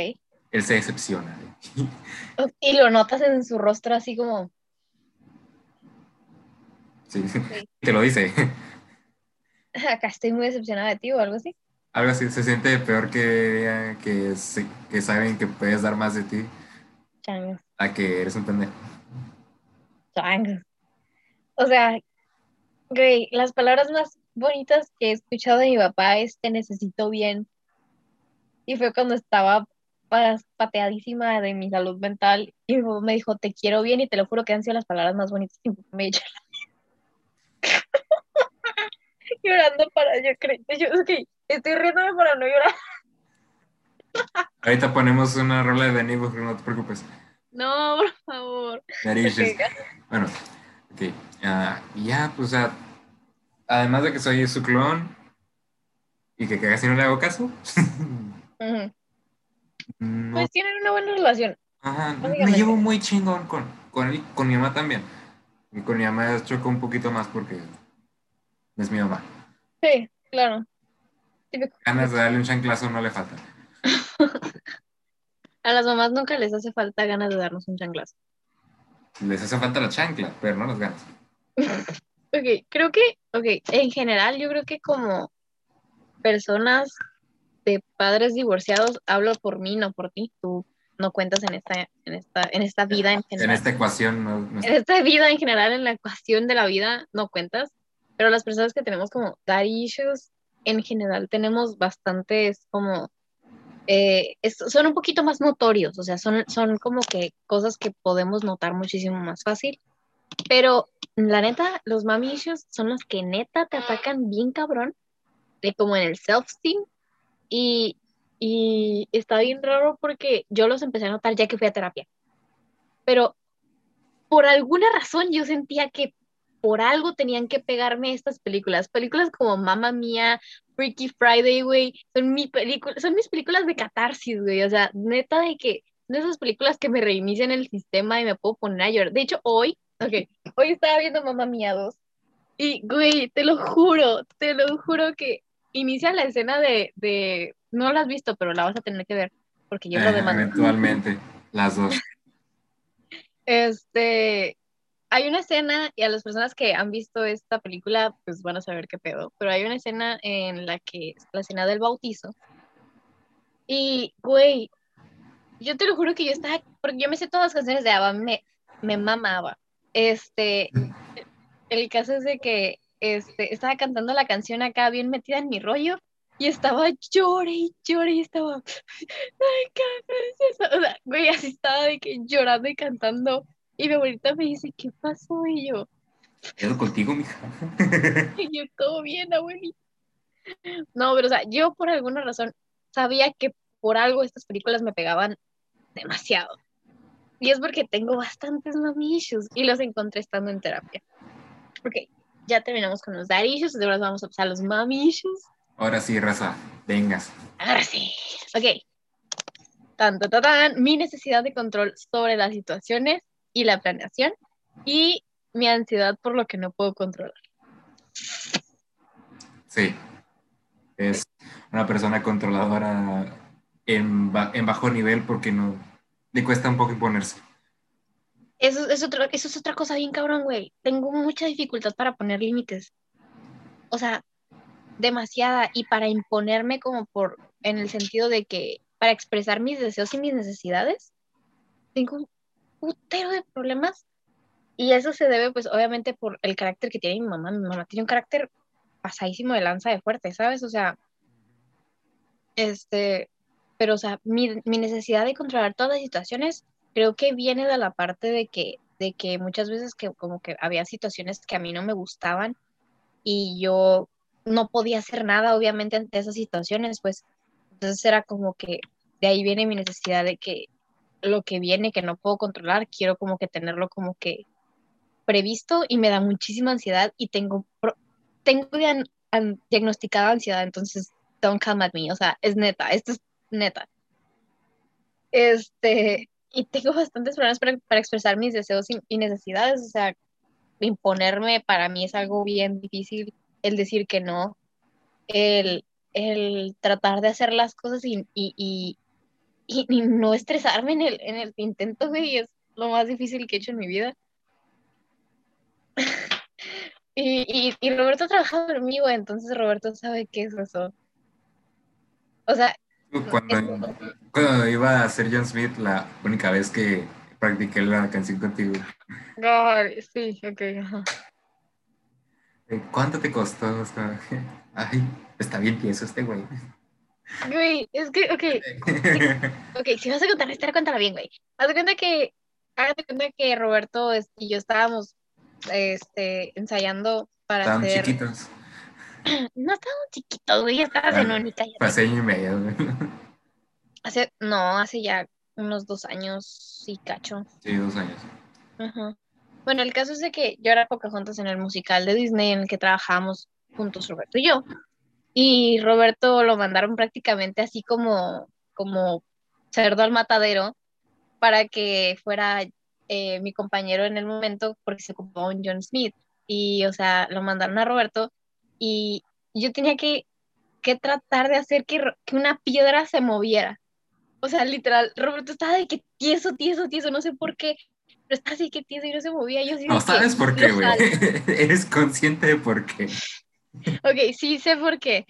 [SPEAKER 1] Él se decepciona.
[SPEAKER 2] Y lo notas en su rostro así como.
[SPEAKER 1] Sí, te lo dice.
[SPEAKER 2] Acá estoy muy decepcionada de ti o algo así.
[SPEAKER 1] Algo así, se siente peor que, que, que saben que puedes dar más de ti. A que eres un pendejo.
[SPEAKER 2] O sea, güey, las palabras más bonitas que he escuchado de mi papá es te necesito bien. Y fue cuando estaba pateadísima de mi salud mental y me dijo, te quiero bien y te lo juro que han sido las palabras más bonitas que me he hecho. Llorando para, yo creo, yo, okay, estoy riéndome para no llorar.
[SPEAKER 1] Ahorita ponemos una rola de Benny, no te preocupes.
[SPEAKER 2] No, por favor.
[SPEAKER 1] Bueno, ok. Ya, pues, además de que soy su clon y que casi no le hago caso.
[SPEAKER 2] Pues tienen una buena relación.
[SPEAKER 1] Ajá, me llevo muy chingón con, con, con mi mamá también. Y con mi mamá choco un poquito más porque es mi mamá.
[SPEAKER 2] Sí, claro.
[SPEAKER 1] Ganas de darle un chanclazo no le faltan.
[SPEAKER 2] A las mamás nunca les hace falta ganas de darnos un chanclazo.
[SPEAKER 1] Les hace falta la chancla, pero no las ganas.
[SPEAKER 2] ok, creo que, ok, en general yo creo que como personas de padres divorciados, hablo por mí, no por ti, tú no cuentas en esta, en esta, en esta vida en general.
[SPEAKER 1] En esta ecuación, no,
[SPEAKER 2] En esta vida en general, en la ecuación de la vida, no cuentas, pero las personas que tenemos como daddy issues, en general tenemos bastantes como eh, son un poquito más notorios, o sea, son, son como que cosas que podemos notar muchísimo más fácil. Pero la neta, los mami issues son los que neta te atacan bien cabrón, de como en el self-esteem. Y, y está bien raro porque yo los empecé a notar ya que fui a terapia. Pero por alguna razón yo sentía que por algo tenían que pegarme estas películas. Películas como Mamma Mía, Freaky Friday, güey, son, mi son mis películas de catarsis, güey. O sea, neta de que de esas películas que me reinician el sistema y me puedo poner a llorar. De hecho, hoy, ok, hoy estaba viendo Mamma Mía 2. Y, güey, te lo juro, te lo juro que inicia la escena de, de no la has visto, pero la vas a tener que ver, porque yo lo demando.
[SPEAKER 1] Eventualmente, las dos.
[SPEAKER 2] Este, hay una escena, y a las personas que han visto esta película, pues van a saber qué pedo, pero hay una escena en la que la escena del bautizo. Y, güey, yo te lo juro que yo estaba, porque yo me sé todas las canciones de ABBA, me, me mamaba. Este, el caso es de que este, estaba cantando la canción acá bien metida en mi rollo y estaba llore y llore y estaba, ay, o sea, güey, así estaba de que llorando y cantando y mi abuelita me dice, ¿qué pasó? Y yo,
[SPEAKER 1] ¿Quedo contigo, mija?
[SPEAKER 2] y yo, todo bien, abuelita. No, pero o sea, yo por alguna razón sabía que por algo estas películas me pegaban demasiado. Y es porque tengo bastantes mommy issues y los encontré estando en terapia. Ok, ya terminamos con los daddy issues, ahora vamos a pasar a los issues.
[SPEAKER 1] Ahora sí, raza, vengas.
[SPEAKER 2] Ahora sí. Ok. Tan, tan, tan, mi necesidad de control sobre las situaciones y la planeación y mi ansiedad por lo que no puedo controlar.
[SPEAKER 1] Sí. Es una persona controladora en, en bajo nivel porque no le cuesta un poco imponerse.
[SPEAKER 2] Eso es, otro, eso es otra cosa bien cabrón, güey. Tengo mucha dificultad para poner límites. O sea, demasiada. Y para imponerme como por, en el sentido de que, para expresar mis deseos y mis necesidades, tengo un putero de problemas. Y eso se debe, pues, obviamente, por el carácter que tiene mi mamá. Mi mamá tiene un carácter pasadísimo de lanza de fuerte, ¿sabes? O sea, este, pero, o sea, mi, mi necesidad de controlar todas las situaciones creo que viene de la parte de que, de que muchas veces que como que había situaciones que a mí no me gustaban y yo no podía hacer nada, obviamente, ante esas situaciones, pues entonces era como que de ahí viene mi necesidad de que lo que viene, que no puedo controlar, quiero como que tenerlo como que previsto y me da muchísima ansiedad y tengo, tengo diagnosticada ansiedad, entonces don't come at me, o sea, es neta, esto es neta. Este, y tengo bastantes problemas para, para expresar mis deseos y, necesidades, o sea, imponerme para mí es algo bien difícil, el decir que no, el, el tratar de hacer las cosas y, y, y, no estresarme en el, en el intento, güey, es lo más difícil que he hecho en mi vida. y, y, Roberto ha trabajado conmigo, entonces Roberto sabe qué es eso. O sea,
[SPEAKER 1] cuando, iba a ser John Smith, la única vez que practiqué la canción contigo.
[SPEAKER 2] sí, ok.
[SPEAKER 1] Eh, ¿Cuánto te costó? Ay, está bien tieso este güey.
[SPEAKER 2] Güey, es que, ok. ok, si vas a contar historia, cuéntala bien, güey. Haz de cuenta que, haz de cuenta que Roberto y yo estábamos este, ensayando para
[SPEAKER 1] Estaban chiquitos.
[SPEAKER 2] No estábamos chiquitos, güey, ya estabas en única.
[SPEAKER 1] Hace año y medio, güey.
[SPEAKER 2] Hace, no, hace ya unos dos años, sí, cacho.
[SPEAKER 1] Sí, dos años.
[SPEAKER 2] Bueno, el caso es de que yo era juntas en el musical de Disney en el que trabajábamos juntos Roberto y yo. Y Roberto lo mandaron prácticamente así como, como cerdo al matadero para que fuera eh, mi compañero en el momento porque se ocupó un John Smith. Y, o sea, lo mandaron a Roberto y yo tenía que, que tratar de hacer que, que, una piedra se moviera. O sea, literal, Roberto estaba de que tieso, tieso, tieso, no sé por qué, pero estaba así que tieso y no se movía. Yo
[SPEAKER 1] no sabes por qué, güey. Eres consciente de por qué.
[SPEAKER 2] ok, sí sé por qué,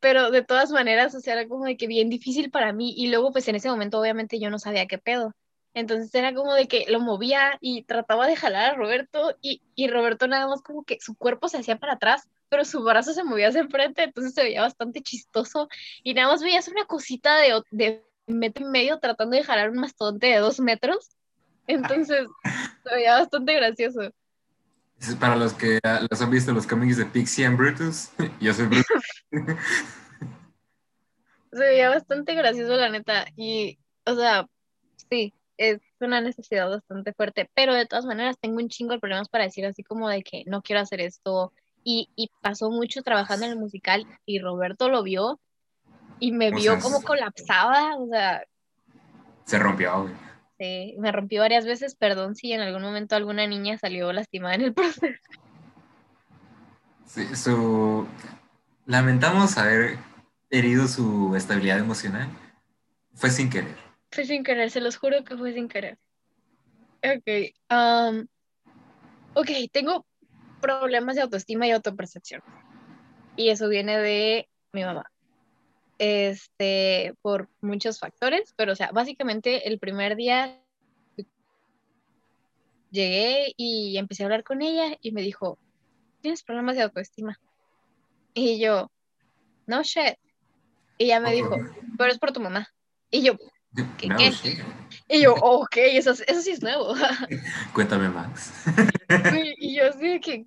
[SPEAKER 2] pero de todas maneras, o sea, era como de que bien difícil para mí y luego pues en ese momento obviamente yo no sabía qué pedo. Entonces era como de que lo movía y trataba de jalar a Roberto y, y Roberto nada más como que su cuerpo se hacía para atrás pero su brazo se movía hacia enfrente, entonces se veía bastante chistoso y nada más veías una cosita de, de metro y medio tratando de jalar un mastodonte de dos metros, entonces se veía bastante gracioso.
[SPEAKER 1] Para los que los han visto los cómics de Pixie and Brutus, yo soy Brutus.
[SPEAKER 2] se veía bastante gracioso, la neta, y, o sea, sí, es una necesidad bastante fuerte, pero de todas maneras tengo un chingo de problemas para decir así como de que no quiero hacer esto, y, y, pasó mucho trabajando en el musical y Roberto lo vio y me vio como colapsaba, o sea...
[SPEAKER 1] Se rompió, güey.
[SPEAKER 2] Sí, me rompió varias veces, perdón si en algún momento alguna niña salió lastimada en el proceso.
[SPEAKER 1] Sí, su... Lamentamos haber herido su estabilidad emocional. Fue sin querer.
[SPEAKER 2] Fue sin querer, se los juro que fue sin querer. Ok, um, ok, tengo problemas de autoestima y autopercepción. Y eso viene de mi mamá. Este, por muchos factores, pero o sea, básicamente el primer día llegué y empecé a hablar con ella y me dijo, tienes problemas de autoestima. Y yo, no shit. Y ella me dijo, pero es por tu mamá. Y yo, ¿qué? Y yo, ok, eso, eso sí es nuevo.
[SPEAKER 1] Cuéntame más.
[SPEAKER 2] y yo así que,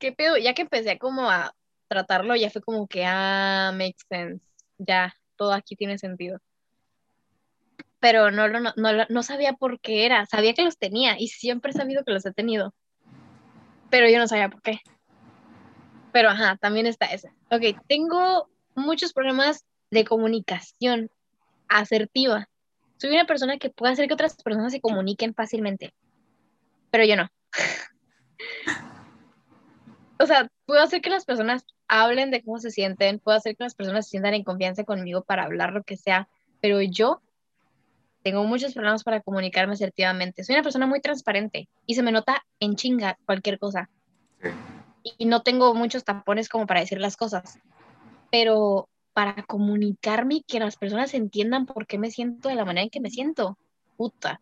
[SPEAKER 2] ¿qué pedo? Ya que empecé como a tratarlo, ya fue como que, ah, makes sense. Ya, todo aquí tiene sentido. Pero no, no, no, no sabía por qué era. Sabía que los tenía y siempre he sabido que los he tenido. Pero yo no sabía por qué. Pero ajá, también está ese. Ok, tengo muchos problemas de comunicación asertiva. Soy una persona que puede hacer que otras personas se comuniquen fácilmente, pero yo no. o sea, puedo hacer que las personas hablen de cómo se sienten, puedo hacer que las personas se sientan en confianza conmigo para hablar lo que sea, pero yo tengo muchos problemas para comunicarme asertivamente. Soy una persona muy transparente y se me nota en chinga cualquier cosa. Y no tengo muchos tapones como para decir las cosas. Pero para comunicarme y que las personas entiendan por qué me siento de la manera en que me siento. Puta.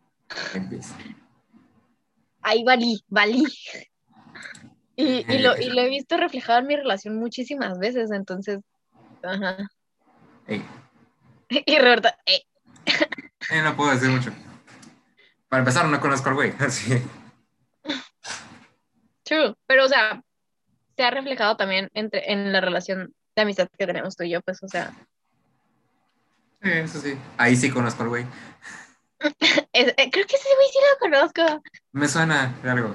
[SPEAKER 2] Ahí valí, valí. Y, lo, he visto reflejado en mi relación muchísimas veces, entonces, ajá. Y Roberto, eh.
[SPEAKER 1] no puedo decir mucho. Para empezar, no conozco al güey, así.
[SPEAKER 2] True, pero o sea, se ha reflejado también entre, en la relación de amistad que tenemos tú y yo, pues, o sea.
[SPEAKER 1] Sí, eso sí. Ahí sí conozco al güey.
[SPEAKER 2] Eh, creo que ese güey sí lo conozco.
[SPEAKER 1] Me suena de algo.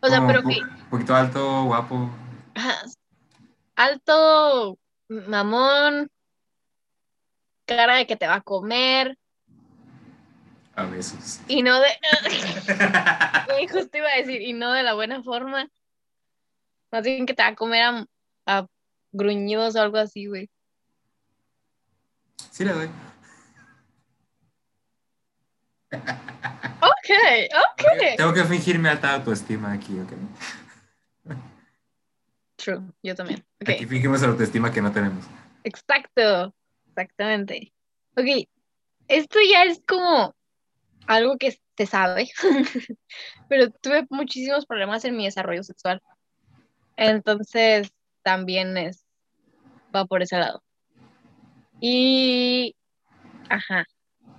[SPEAKER 2] O sea, pero que.
[SPEAKER 1] Un poquito alto, guapo.
[SPEAKER 2] Alto, mamón, cara de que te va a comer.
[SPEAKER 1] A veces.
[SPEAKER 2] Y no de. Justo iba a decir, y no de la buena forma. Más bien que te va a comer a, a gruñidos o algo así, güey.
[SPEAKER 1] Sí le doy.
[SPEAKER 2] Ok, ok.
[SPEAKER 1] Tengo que fingirme alta autoestima aquí, ok.
[SPEAKER 2] True, yo también.
[SPEAKER 1] Aquí fingimos la autoestima que no tenemos.
[SPEAKER 2] Exacto, exactamente. Ok, esto ya es como algo que se sabe, pero tuve muchísimos problemas en mi desarrollo sexual. Entonces, también es va por ese lado. Y, ajá,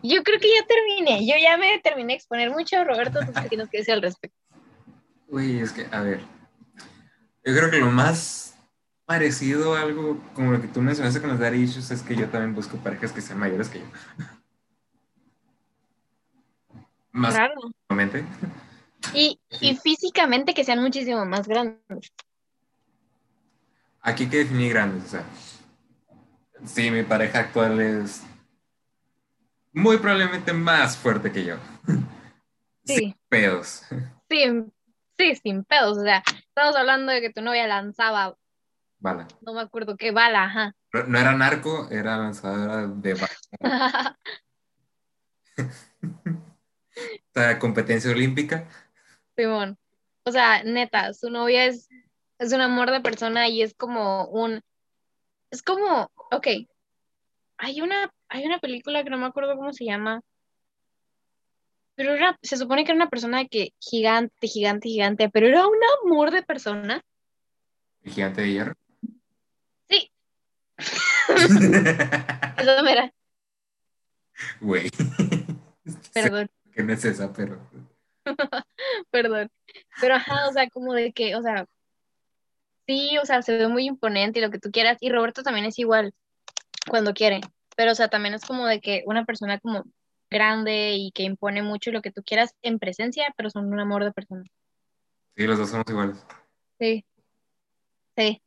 [SPEAKER 2] yo creo que ya terminé, yo ya me terminé de exponer mucho, Roberto, ¿tú qué tienes que decir al respecto?
[SPEAKER 1] Uy, es que, a ver, yo creo que lo más parecido a algo como lo que tú mencionaste con los daddy issues es que yo también busco parejas que sean mayores que yo.
[SPEAKER 2] Más claro. Y, y físicamente que sean muchísimo más grandes.
[SPEAKER 1] Aquí que definir grandes, o sea, sí, mi pareja actual es muy probablemente más fuerte que yo.
[SPEAKER 2] Sí. Sin
[SPEAKER 1] pedos.
[SPEAKER 2] Sí, sí, sin pedos. O sea, estamos hablando de que tu novia lanzaba.
[SPEAKER 1] Bala.
[SPEAKER 2] No me acuerdo qué bala, ajá.
[SPEAKER 1] No, era narco, era lanzadora de bala. o sea, competencia olímpica.
[SPEAKER 2] Simón. O sea, neta, su novia es es un amor de persona y es como un, es como, ok, hay una, hay una película que no me acuerdo cómo se llama, pero era, se supone que era una persona que gigante, gigante, gigante, pero era un amor de persona.
[SPEAKER 1] ¿El gigante de hierro?
[SPEAKER 2] Sí. Eso era.
[SPEAKER 1] Güey.
[SPEAKER 2] Perdón.
[SPEAKER 1] Que no es esa, pero.
[SPEAKER 2] Perdón. Pero ajá, o sea, como de que, o sea, Sí, o sea, se ve muy imponente y lo que tú quieras. Y Roberto también es igual cuando quiere. Pero, o sea, también es como de que una persona como grande y que impone mucho y lo que tú quieras en presencia, pero son un amor de persona.
[SPEAKER 1] Sí, los dos somos iguales.
[SPEAKER 2] Sí. Sí.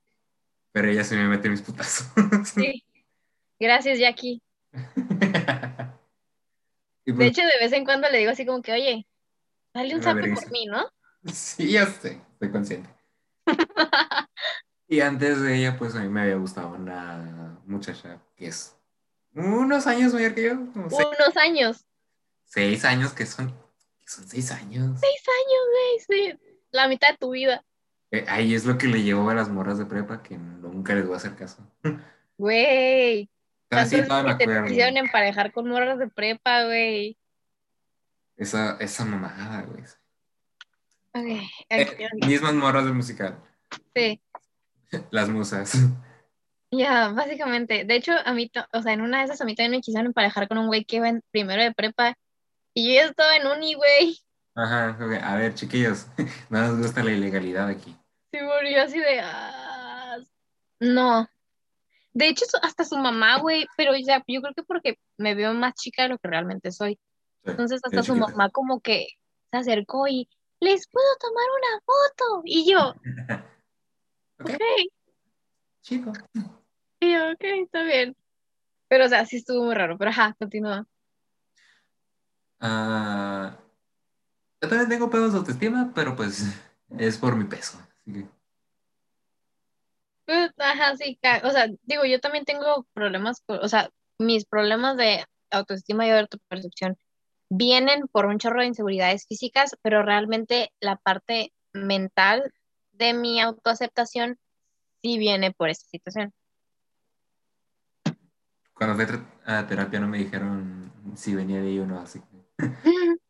[SPEAKER 1] Pero ella se me mete mis putazos.
[SPEAKER 2] Sí. Gracias, Jackie. de pues hecho, de vez en cuando le digo así como que, oye, dale un sapo por mí, ¿no?
[SPEAKER 1] Sí, ya sé, estoy consciente. y antes de ella, pues a mí me había gustado una muchacha que es unos años mayor que yo.
[SPEAKER 2] unos años.
[SPEAKER 1] Seis años, que son, son seis años.
[SPEAKER 2] Seis años, güey, sí. La mitad de tu vida.
[SPEAKER 1] Eh, ahí es lo que le llevó a las morras de prepa que nunca les voy a hacer caso.
[SPEAKER 2] Güey. Así no me acuerdo. Te emparejar con morras de prepa, güey.
[SPEAKER 1] Esa, esa mamada, güey.
[SPEAKER 2] Okay.
[SPEAKER 1] Eh, mismas morras del musical.
[SPEAKER 2] Sí.
[SPEAKER 1] Las musas.
[SPEAKER 2] Ya, básicamente. De hecho, a mí, o sea, en una de esas a mí también me quisieron emparejar con un güey que iba en primero de prepa y yo ya estaba en uni, güey.
[SPEAKER 1] Ajá, a ver, chiquillos, no nos gusta la ilegalidad aquí.
[SPEAKER 2] Sí, murió así de. Ah, no. De hecho, hasta su mamá, güey, pero ya, yo creo que porque me veo más chica de lo que realmente soy. Entonces, hasta su mamá, como que se acercó y les puedo tomar una foto. Y yo, ok.
[SPEAKER 1] Chico.
[SPEAKER 2] Y yo, ok, está bien. Pero, o sea, sí estuvo muy raro. Pero, ajá, continúa.
[SPEAKER 1] Ah, yo también tengo pedos de autoestima, pero pues es por mi peso.
[SPEAKER 2] Pues, ajá, sí, o sea, digo, yo también tengo problemas, o sea, mis problemas de autoestima y de autopercepción vienen por un chorro de inseguridades físicas, pero realmente la parte mental de mi autoaceptación sí viene por esta situación.
[SPEAKER 1] Cuando fui a terapia no me dijeron si venía de ahí o no, así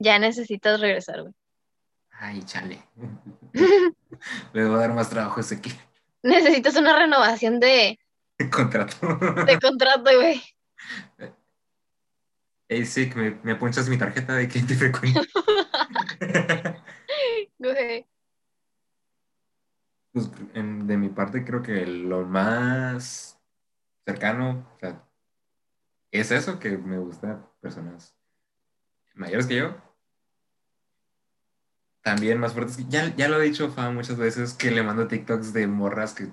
[SPEAKER 2] ya necesitas regresar, güey.
[SPEAKER 1] Ay, chale. Le voy a dar más trabajo ese aquí.
[SPEAKER 2] Necesitas una renovación de...
[SPEAKER 1] contrato.
[SPEAKER 2] de contrato, güey.
[SPEAKER 1] Hey, sí, me, me apunchas mi tarjeta de cliente frecuente.
[SPEAKER 2] güey.
[SPEAKER 1] Pues, de mi parte, creo que lo más cercano o sea, es eso, que me gusta personas mayores que yo. También más fuertes. Ya, ya lo he dicho Fa muchas veces que le mando TikToks de morras que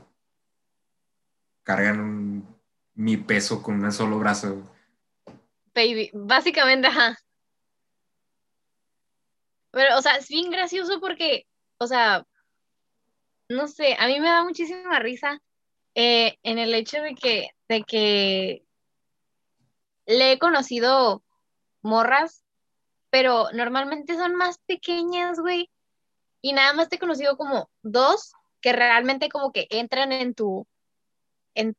[SPEAKER 1] cargan mi peso con un solo brazo.
[SPEAKER 2] Baby, básicamente, ajá. Pero, o sea, es bien gracioso porque, o sea, no sé, a mí me da muchísima risa eh, en el hecho de que, de que le he conocido morras, pero normalmente son más pequeñas, güey. Y nada más te he conocido como dos que realmente como que entran en tu, en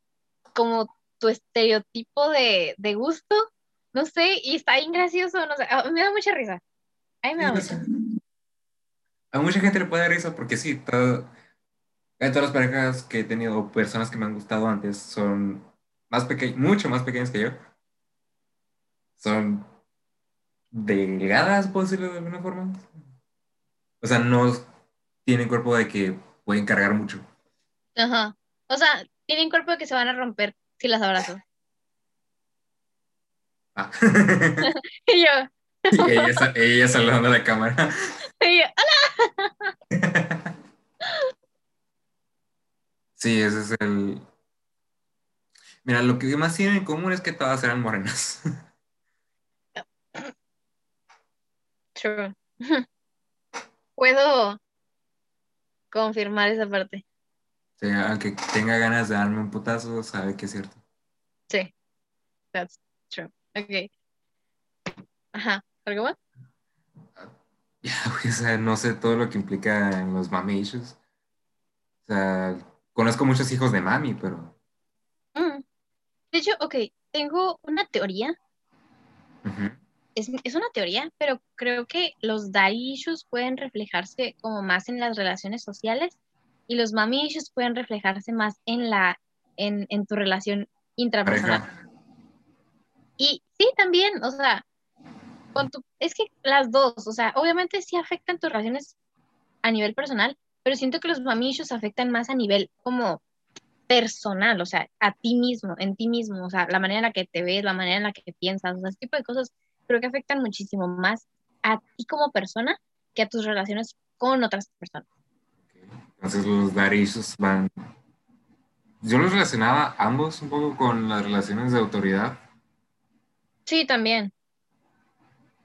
[SPEAKER 2] como tu estereotipo de, gusto, no sé, y está bien gracioso, no sé, me da mucha risa. A mí me da mucha
[SPEAKER 1] A mucha gente le puede dar risa porque sí, todo, todas las parejas que he tenido, personas que me han gustado antes, son más pequeñas, mucho más pequeñas que yo son delgadas, puedo decirlo de alguna forma. O sea, no tienen cuerpo de que pueden cargar mucho.
[SPEAKER 2] Ajá. O sea, tienen cuerpo de que se van a romper si las abrazo.
[SPEAKER 1] Ah.
[SPEAKER 2] y yo.
[SPEAKER 1] y ella, ella saludando a la cámara.
[SPEAKER 2] y yo, ¡Hola!
[SPEAKER 1] Sí, ese es el. Mira, lo que más tienen en común es que todas eran morenas.
[SPEAKER 2] Puedo confirmar esa parte.
[SPEAKER 1] Sí, aunque tenga ganas de darme un putazo, sabe que es cierto.
[SPEAKER 2] Sí, that's true. Ok. Ajá, ¿algo más?
[SPEAKER 1] Ya, o sea, no sé todo lo que implica en los mami issues. O sea, conozco muchos hijos de mami, pero.
[SPEAKER 2] Mm. De hecho, ok, tengo una teoría es, una teoría, pero creo que los daddy issues pueden reflejarse como más en las relaciones sociales y los mami issues pueden reflejarse más en la en, tu relación intrapersonal. Y sí, también, o sea, con tu, es que las dos, o sea, obviamente sí afectan tus relaciones a nivel personal, pero siento que los mami issues afectan más a nivel como personal, o sea, a ti mismo, en ti mismo, o sea, la manera en la que te ves, la manera en la que piensas, o sea, ese tipo de cosas creo que afectan muchísimo más a ti como persona que a tus relaciones con otras personas.
[SPEAKER 1] Entonces los darillos van... Yo los relacionaba ambos un poco con las relaciones de autoridad.
[SPEAKER 2] Sí, también.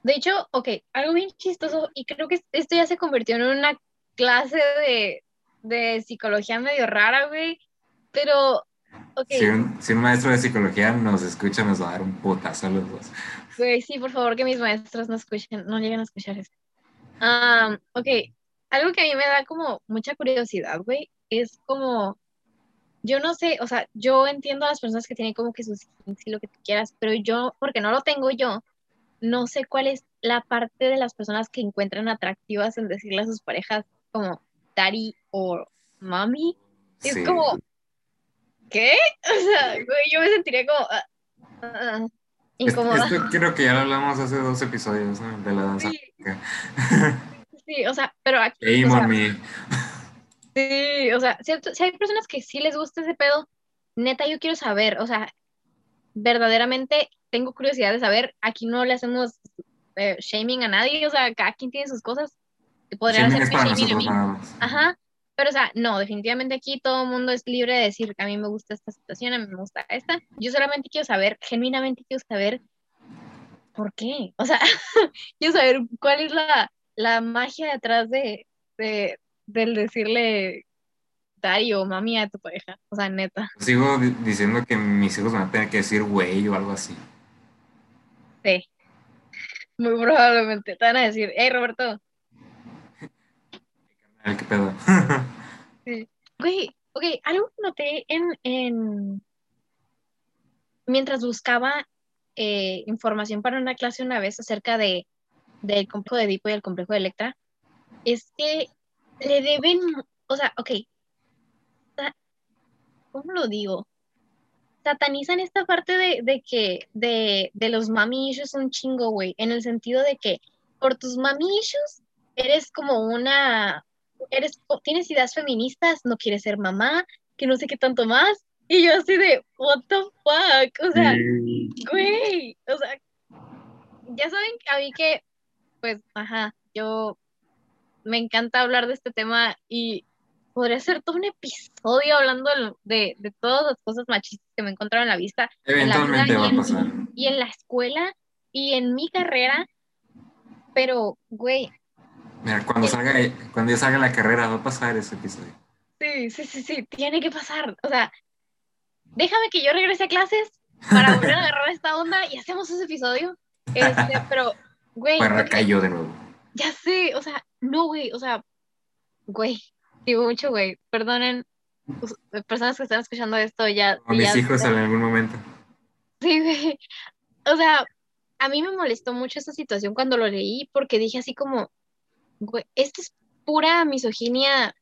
[SPEAKER 2] De hecho, ok, algo bien chistoso, y creo que esto ya se convirtió en una clase de, de psicología medio rara, güey, pero
[SPEAKER 1] si, un, maestro de psicología nos escucha, nos va a dar un putazo a los dos.
[SPEAKER 2] sí, por favor, que mis maestros no escuchen, no lleguen a escuchar eso. ok, algo que a mí me da como mucha curiosidad, güey, es como, yo no sé, o sea, yo entiendo a las personas que tienen como que sus y lo que tú quieras, pero yo, porque no lo tengo yo, no sé cuál es la parte de las personas que encuentran atractivas en decirle a sus parejas como daddy o mami. Es como, ¿qué? O sea, yo me sentiría como uh, uh, incómoda.
[SPEAKER 1] Creo que ya lo hablamos hace dos episodios de la danza.
[SPEAKER 2] Sí. o sea, pero aquí.
[SPEAKER 1] Hey, mami.
[SPEAKER 2] Sí, o sea, si hay personas que sí les gusta ese pedo, neta, yo quiero saber, o sea, verdaderamente tengo curiosidad de saber, aquí no le hacemos eh, shaming a nadie, o sea, cada quien tiene sus cosas. Podrían hacer shaming a mí. Ajá, pero o sea, no, definitivamente aquí todo el mundo es libre de decir a mí me gusta esta situación, a mí me gusta esta. Yo solamente quiero saber, genuinamente quiero saber por qué. O sea, quiero saber cuál es la, la magia detrás de, de, del decirle daddy o mami a tu pareja. O sea, neta.
[SPEAKER 1] Sigo diciendo que mis hijos van a tener que decir güey o algo así.
[SPEAKER 2] Sí. Muy probablemente. Te van a decir, hey Roberto.
[SPEAKER 1] ¿Qué pedo?
[SPEAKER 2] Güey, ok, algo que noté en, en... mientras buscaba eh, información para una clase una vez acerca de del complejo de Edipo y el complejo de Electra, es que le deben, o sea, ok, ¿cómo lo digo? Satanizan esta parte de, de que, de, de los mami issues un chingo, güey, en el sentido de que por tus mami issues eres como una, eres, tienes ideas feministas, no quieres ser mamá, que no sé qué tanto más, y yo así de, what the fuck, o sea, güey, o sea, ya saben a mí que, pues, ajá, yo me encanta hablar de este tema y podría ser todo un episodio hablando de, de todas las cosas machistas que me encontraron en la vista.
[SPEAKER 1] Eventualmente va a pasar.
[SPEAKER 2] Y en la escuela y en mi carrera, pero, güey.
[SPEAKER 1] Mira, cuando, salga, cuando yo salga la carrera va a pasar ese episodio.
[SPEAKER 2] Sí, sí, sí, sí, tiene que pasar. O sea, déjame que yo regrese a clases para volver a agarrar esta onda y hacemos ese episodio. Este, pero, güey.
[SPEAKER 1] Para cayó de nuevo.
[SPEAKER 2] Ya sé, o sea, no, güey, o sea, güey, digo mucho, güey, perdonen, pues, personas que están escuchando esto ya.
[SPEAKER 1] A mis hijos en algún momento.
[SPEAKER 2] Sí, güey, o sea, a mí me molestó mucho esta situación cuando lo leí porque dije así como, esto es pura misoginia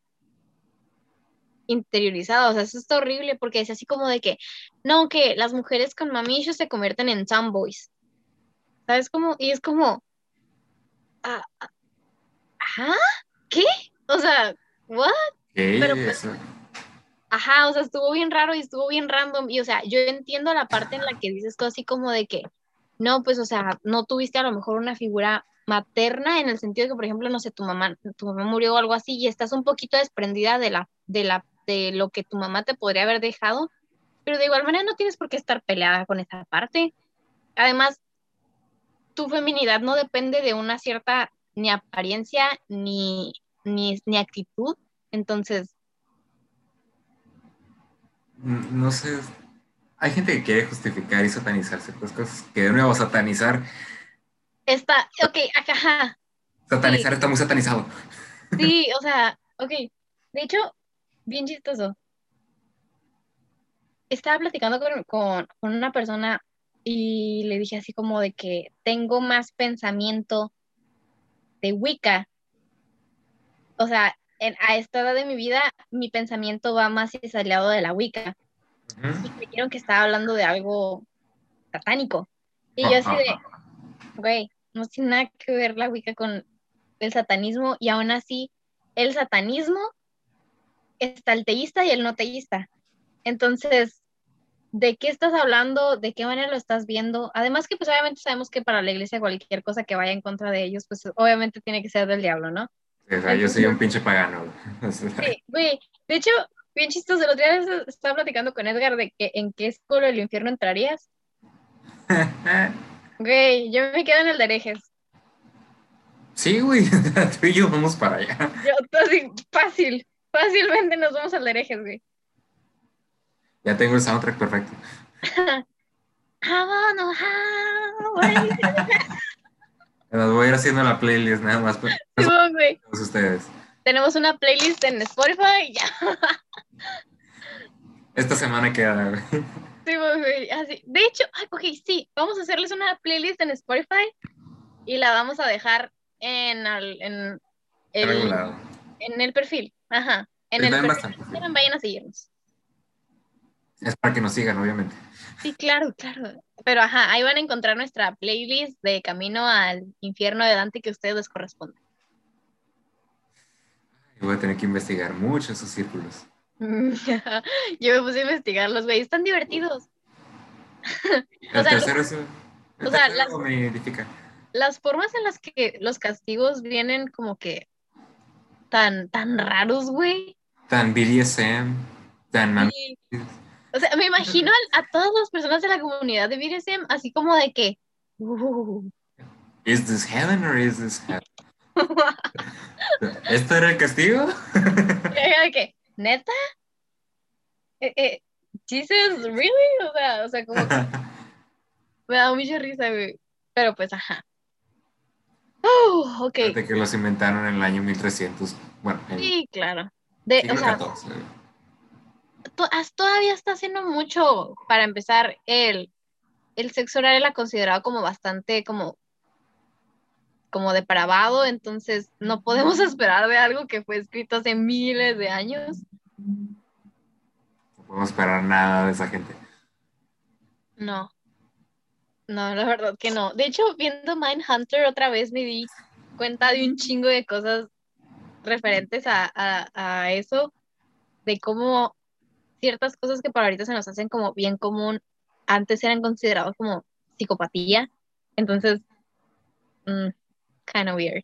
[SPEAKER 2] interiorizada, o sea, eso está horrible porque es así como de que, no, que las mujeres con mamillos se convierten en tomboys, ¿sabes cómo? Y es como, ah, ¿ah? ¿Qué? O sea, ¿what? Pero pues, ajá, o sea, estuvo bien raro y estuvo bien random. Y o sea, yo entiendo la parte en la que dices cosas así como de que, no, pues, o sea, no tuviste a lo mejor una figura materna en el sentido de que, por ejemplo, no sé, tu mamá, tu mamá murió o algo así y estás un poquito desprendida de la, de la, de lo que tu mamá te podría haber dejado, pero de igual manera no tienes por qué estar peleada con esa parte. Además, tu feminidad no depende de una cierta ni apariencia ni, ni, ni actitud. Entonces.
[SPEAKER 1] No sé. Hay gente que quiere justificar y satanizar ciertas cosas. Que de nuevo, satanizar.
[SPEAKER 2] Está, ok, ajá.
[SPEAKER 1] Satanizar está muy satanizado.
[SPEAKER 2] Sí, o sea, ok. De hecho, bien chistoso. Estaba platicando con, con, con una persona y le dije así como de que tengo más pensamiento de Wicca. O sea, a esta edad de mi vida, mi pensamiento va más aliado de la Wicca. Y me dijeron que estaba hablando de algo satánico. Y yo así de, güey, no tiene nada que ver la Wicca con el satanismo. Y aún así, el satanismo está el teísta y el no teísta. Entonces, ¿de qué estás hablando? ¿De qué manera lo estás viendo? Además que pues obviamente sabemos que para la iglesia cualquier cosa que vaya en contra de ellos, pues obviamente tiene que ser del diablo, ¿no?
[SPEAKER 1] yo soy un pinche pagano.
[SPEAKER 2] Sí, güey. De hecho, bien chistoso, el otro día estaba platicando con Edgar de que en qué escuela del infierno entrarías. Güey, yo me quedo en el de herejes.
[SPEAKER 1] Sí, güey, tú y yo vamos para allá.
[SPEAKER 2] Yo, así, fácil, fácilmente nos vamos al de herejes, güey.
[SPEAKER 1] Ya tengo el soundtrack perfecto. Las voy a ir haciendo la playlist nada más. Para todos ustedes.
[SPEAKER 2] Tenemos una playlist en Spotify y ya.
[SPEAKER 1] Esta semana queda, güey.
[SPEAKER 2] Sí, güey, así. De hecho, ok, sí, vamos a hacerles una playlist en Spotify y la vamos a dejar en, el, en, el, en el perfil. Ajá. En el perfil. Vayan a seguirnos.
[SPEAKER 1] Es para que nos sigan, obviamente.
[SPEAKER 2] Sí, claro, claro. Pero ajá, ahí van a encontrar nuestra playlist de Camino al Infierno de Dante que a ustedes les corresponde.
[SPEAKER 1] Voy a tener que investigar mucho esos círculos.
[SPEAKER 2] Yo me puse a investigarlos, güey, están divertidos.
[SPEAKER 1] El tercero es... o sea,
[SPEAKER 2] las, las formas en las que los castigos vienen como que tan, tan raros, güey.
[SPEAKER 1] Tan BDSM, tan...
[SPEAKER 2] O sea, me imagino a, todas las personas de la comunidad de BDSM así como de que... Uh.
[SPEAKER 1] ¿Is this heaven or is this hell? ¿Esto era el castigo?
[SPEAKER 2] ¿Qué? ¿Neta? Eh, eh, Jesus, really? O sea, o sea, como me da mucha risa, güey. Pero pues, ajá. Oh, ok.
[SPEAKER 1] De que los inventaron en el año 1300. Bueno,
[SPEAKER 2] sí, claro. De, o sea, todavía está haciendo mucho para empezar el, el sexo oral era considerado como bastante como como depravado, entonces no podemos esperar de algo que fue escrito hace miles de años.
[SPEAKER 1] No podemos esperar nada de esa gente.
[SPEAKER 2] No. No, la verdad que no. De hecho, viendo Mindhunter otra vez me di cuenta de un chingo de cosas referentes a, a eso, de cómo ciertas cosas que para ahorita se nos hacen como bien común, antes eran considerados como psicopatía. Entonces, mm, kind of weird.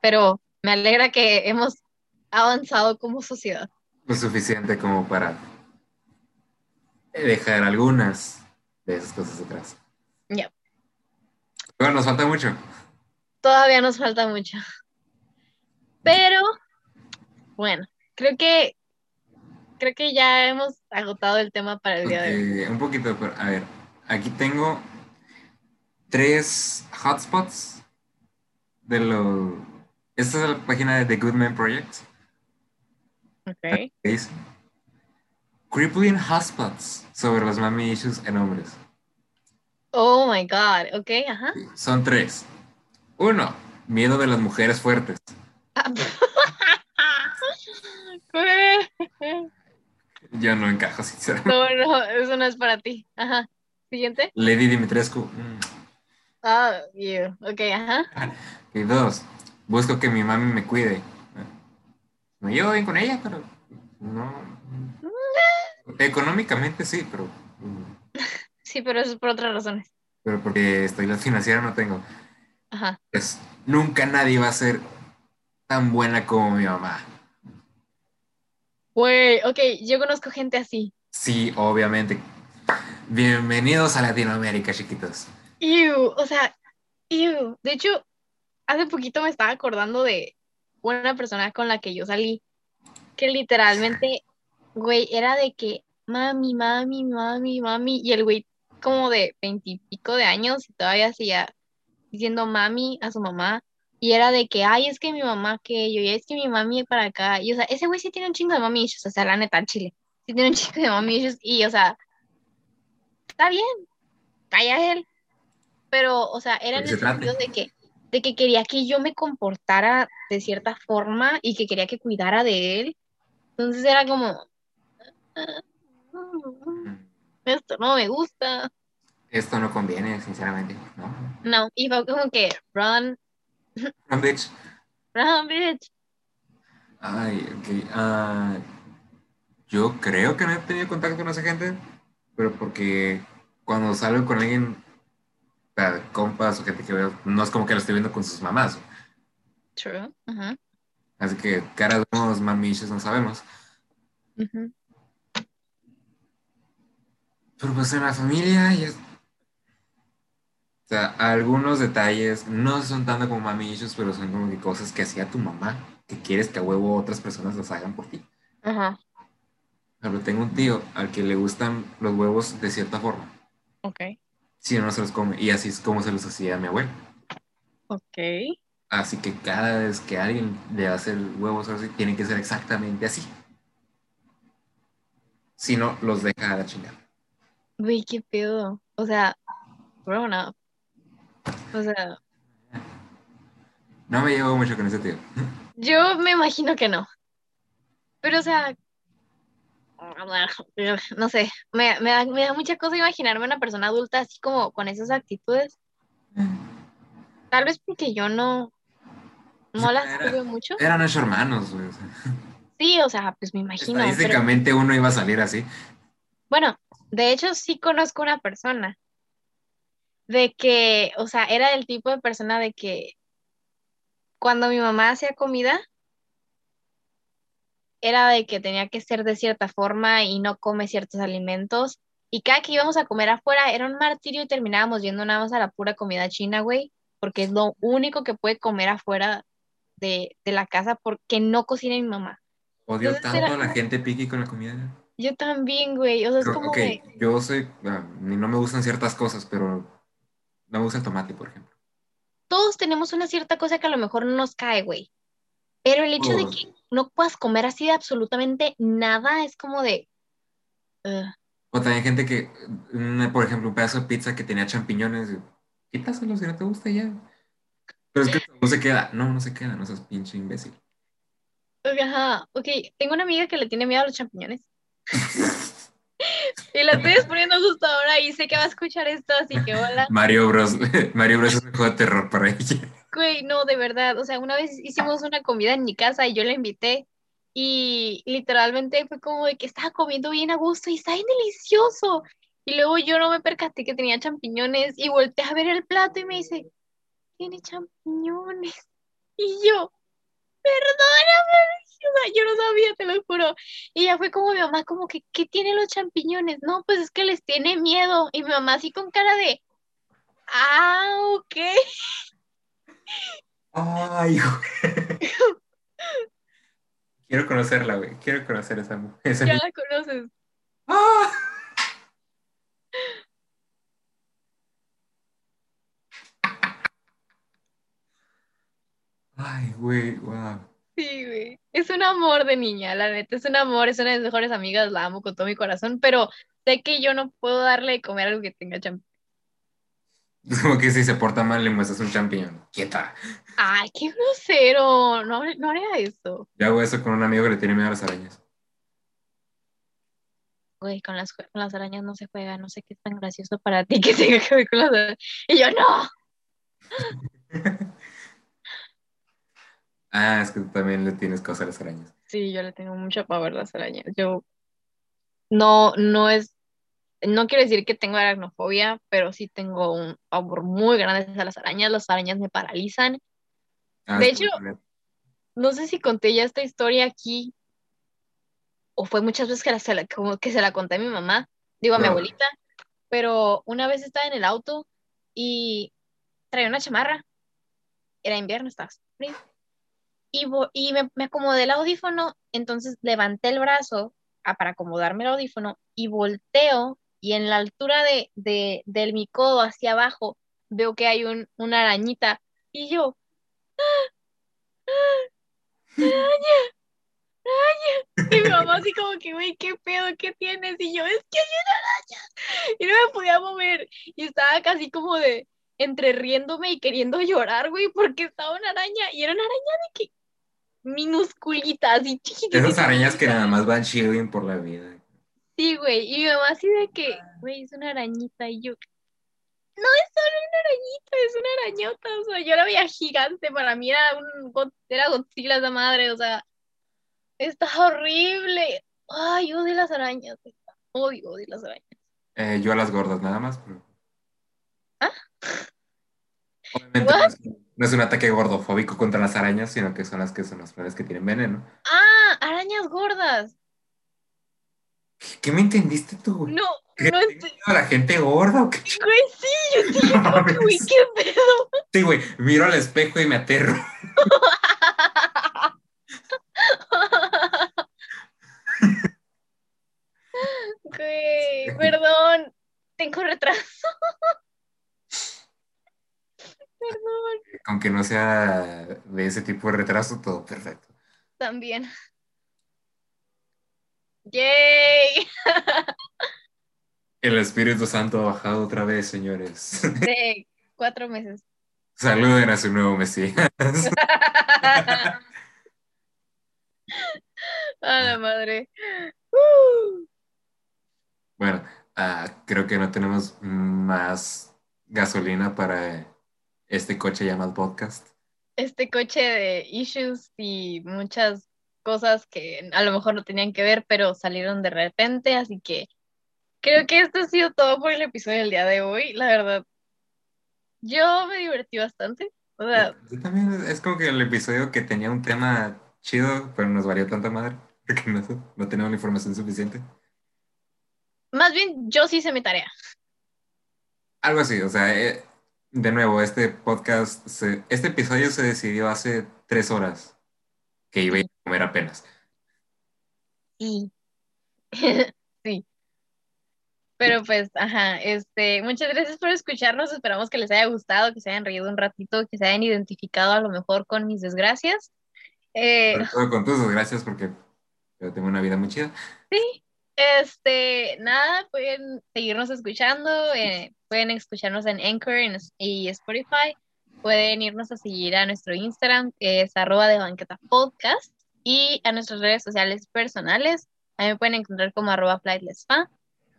[SPEAKER 2] Pero me alegra que hemos avanzado como sociedad.
[SPEAKER 1] Lo suficiente como para dejar algunas de esas cosas atrás.
[SPEAKER 2] Ya.
[SPEAKER 1] Bueno, nos falta mucho.
[SPEAKER 2] Todavía nos falta mucho. Pero, bueno, creo que creo que ya hemos agotado el tema para el día de hoy.
[SPEAKER 1] Un poquito, pero a ver, aquí tengo tres hotspots de lo... Esta es la página de The Good Man Project.
[SPEAKER 2] Ok.
[SPEAKER 1] Crippling hotspots sobre los mami issues en hombres.
[SPEAKER 2] Oh my god, ok, ajá.
[SPEAKER 1] Son tres. Uno, miedo de las mujeres fuertes. Yo no encajo, sinceramente.
[SPEAKER 2] No, no, eso no es para ti. Ajá. Siguiente.
[SPEAKER 1] Lady Dimitrescu.
[SPEAKER 2] Ah, you. Ok, ajá.
[SPEAKER 1] Y dos, busco que mi mami me cuide. Me llevo bien con ella, pero no. Económicamente sí, pero.
[SPEAKER 2] Sí, pero eso es por otras razones.
[SPEAKER 1] Pero porque estoy la financiera no tengo.
[SPEAKER 2] Ajá.
[SPEAKER 1] Pues nunca nadie va a ser tan buena como mi mamá.
[SPEAKER 2] Güey, ok, yo conozco gente así.
[SPEAKER 1] Sí, obviamente. Bienvenidos a Latinoamérica, chiquitos.
[SPEAKER 2] Ew, o sea, ew. De hecho, hace poquito me estaba acordando de una persona con la que yo salí, que literalmente, güey, era de que, mami, mami, mami, mami, y el güey como de veintipico de años y todavía hacía diciendo mami a su mamá, y era de que, ay, es que mi mamá que yo, y es que mi mami para acá. Y, o sea, ese güey sí tiene un chingo de mami o sea, la neta, Chile. Sí tiene un chingo de mami y, o sea, está bien, calla él. Pero, o sea, era en el sentido de que, de que quería que yo me comportara de cierta forma y que quería que cuidara de él. Entonces era como, esto no me gusta.
[SPEAKER 1] Esto no conviene, sinceramente, ¿no?
[SPEAKER 2] No, y fue como que, run,
[SPEAKER 1] Ram Bitch.
[SPEAKER 2] Ram Bitch.
[SPEAKER 1] Ay, ok. Uh, yo creo que no he tenido contacto con esa gente, pero porque cuando salgo con alguien, compas o gente que veo, no es como que lo estoy viendo con sus mamás.
[SPEAKER 2] True. Uh -huh.
[SPEAKER 1] Así que caras vemos, mamiches no sabemos. Uh -huh. Pero pues en la familia ya o sea, algunos detalles no son tanto como mamillos, pero son como que cosas que hacía tu mamá, que quieres que a huevo otras personas las hagan por ti.
[SPEAKER 2] Ajá.
[SPEAKER 1] Pero tengo un tío al que le gustan los huevos de cierta forma.
[SPEAKER 2] Ok.
[SPEAKER 1] Si no, se los come. Y así es como se los hacía a mi abuelo.
[SPEAKER 2] Ok.
[SPEAKER 1] Así que cada vez que alguien le hace huevos así, tiene que ser exactamente así. Si no, los deja a la chingada.
[SPEAKER 2] Güey, qué pedo. O sea, bro, no. O sea.
[SPEAKER 1] No me llevo mucho con ese tío.
[SPEAKER 2] Yo me imagino que no. Pero, o sea, no sé, me, me, da, me da mucha cosa imaginarme una persona adulta así como con esas actitudes. Tal vez porque yo no, no las tuve mucho.
[SPEAKER 1] Eran ocho hermanos, güey.
[SPEAKER 2] Sí, o sea, pues me imagino.
[SPEAKER 1] Estadísticamente uno iba a salir así.
[SPEAKER 2] Bueno, de hecho sí conozco una persona de que, o sea, era del tipo de persona de que cuando mi mamá hacía comida, era de que tenía que ser de cierta forma y no come ciertos alimentos. Y cada que íbamos a comer afuera era un martirio y terminábamos yendo nada más a la pura comida china, güey, porque es lo único que puede comer afuera de, la casa porque no cocina mi mamá.
[SPEAKER 1] Odio tanto a la gente piqui con la comida.
[SPEAKER 2] Yo también, güey. O sea, es como
[SPEAKER 1] Yo soy, no me gustan ciertas cosas, pero no me gusta el tomate, por ejemplo.
[SPEAKER 2] Todos tenemos una cierta cosa que a lo mejor no nos cae, güey. Pero el hecho de que no puedas comer así de absolutamente nada es como de...
[SPEAKER 1] O también gente que, por ejemplo, un pedazo de pizza que tenía champiñones, quítaselo si no te gusta ya. Pero es que no se queda. No, no se queda, no seas pinche imbécil.
[SPEAKER 2] Ajá, ok. Tengo una amiga que le tiene miedo a los champiñones. y la estoy exponiendo justo ahora y sé que va a escuchar esto, así que hola.
[SPEAKER 1] Mario Bros. Mario Bros es un juego de terror para ella.
[SPEAKER 2] Güey, no, de verdad. O sea, una vez hicimos una comida en mi casa y yo la invité y literalmente fue como de que estaba comiendo bien a gusto y está bien delicioso. Y luego yo no me percaté que tenía champiñones y volteé a ver el plato y me dice, tiene champiñones. Y yo, perdóname, yo no sabía, te lo juro. Y ya fue como mi mamá, como que, ¿qué tiene los champiñones? No, pues es que les tiene miedo. Y mi mamá así con cara de, ah, ok.
[SPEAKER 1] Ay, güey. Quiero conocerla, güey. Quiero conocer esa mujer.
[SPEAKER 2] Ya la conoces. ¡Ah!
[SPEAKER 1] Ay, güey, wow.
[SPEAKER 2] Sí, güey. Es un amor de niña, la neta, es un amor, es una de mis mejores amigas, la amo con todo mi corazón, pero sé que yo no puedo darle de comer algo que tenga champiñón.
[SPEAKER 1] Como que si se porta mal le muestras un champiñón. Quieta.
[SPEAKER 2] Ay, qué grosero. No, no haría eso.
[SPEAKER 1] Yo hago eso con un amigo que le tiene miedo a las arañas.
[SPEAKER 2] Güey, con las, con las arañas no se juega. No sé qué es tan gracioso para ti que tenga que ver con las arañas. Y yo, no.
[SPEAKER 1] Ah, es que tú también le tienes cosas a las arañas.
[SPEAKER 2] Sí, yo le tengo mucho pavor a las arañas. Yo no, no es, no quiero decir que tengo aracnofobia, pero sí tengo un pavor muy grande a las arañas. Las arañas me paralizan. Ah, de hecho, no sé si conté ya esta historia aquí, o fue muchas veces que, la, se, la, como que se la conté a mi mamá, digo a mi abuelita, pero una vez estaba en el auto y traía una chamarra. Era invierno, estaba frío y, me, acomodé el audífono, entonces levanté el brazo para acomodarme el audífono y volteo y en la altura de, de, mi codo hacia abajo veo que hay un, una arañita y yo, ¡Ah! ¡Ah! ¡Araña! ¡Araña! Y mi mamá así como que, güey, ¿qué pedo? ¿Qué tienes? Y yo, es que hay una araña. Y no me podía mover. Y estaba casi como de, entre riéndome y queriendo llorar, güey, porque estaba una araña. Y era una araña de que minusculitas y chiquititas.
[SPEAKER 1] Esas arañas que nada más van chilling por la vida.
[SPEAKER 2] Sí, güey. Y mi mamá así de que, güey, es una arañita. Y yo, no es solo una arañita, es una arañota. O sea, yo la veía gigante. Para mí era, un, era Godzilla esa madre. O sea, está horrible. Ay, odio las arañas. Odio, odio las arañas.
[SPEAKER 1] Eh, yo a las gordas, nada más. ¿Ah? Obviamente no es un ataque gordofóbico contra las arañas, sino que son las que son las flores que tienen veneno.
[SPEAKER 2] Ah, arañas gordas.
[SPEAKER 1] ¿Qué, me entendiste tú, güey?
[SPEAKER 2] No, no
[SPEAKER 1] estoy... ¿A la gente gorda o qué?
[SPEAKER 2] Güey, sí, yo estoy no, güey, qué pedo.
[SPEAKER 1] Sí, güey, miro al espejo y me aterro.
[SPEAKER 2] Güey, perdón, tengo retraso. Perdón.
[SPEAKER 1] Aunque no sea de ese tipo de retraso, todo perfecto.
[SPEAKER 2] También. ¡Yay!
[SPEAKER 1] El Espíritu Santo ha bajado otra vez, señores.
[SPEAKER 2] De cuatro meses.
[SPEAKER 1] Saluden a su nuevo Mesías.
[SPEAKER 2] a la madre.
[SPEAKER 1] Bueno, ah, creo que no tenemos más gasolina para este coche llamado podcast.
[SPEAKER 2] Este coche de issues y muchas cosas que a lo mejor no tenían que ver, pero salieron de repente, así que creo que esto ha sido todo por el episodio del día de hoy, la verdad. Yo me divertí bastante. O sea,
[SPEAKER 1] yo también es como que el episodio que tenía un tema chido, pero nos valió tanta madre, porque no, no teníamos la información suficiente.
[SPEAKER 2] Más bien, yo sí hice mi tarea.
[SPEAKER 1] Algo así, o sea, eh, de nuevo, este podcast, este episodio se decidió hace tres horas que iba a comer apenas.
[SPEAKER 2] Sí. sí. Pero pues, ajá, este, muchas gracias por escucharnos. Esperamos que les haya gustado, que se hayan reído un ratito, que se hayan identificado a lo mejor con mis desgracias.
[SPEAKER 1] Eh, con tus desgracias porque yo tengo una vida muy chida.
[SPEAKER 2] Sí, este, nada, pueden seguirnos escuchando, eh, pueden escucharnos en Anchor y Spotify, pueden irnos a seguir a nuestro Instagram, que es arroba de banqueta podcast, y a nuestras redes sociales personales, a mí me pueden encontrar como arroba flightlessfa.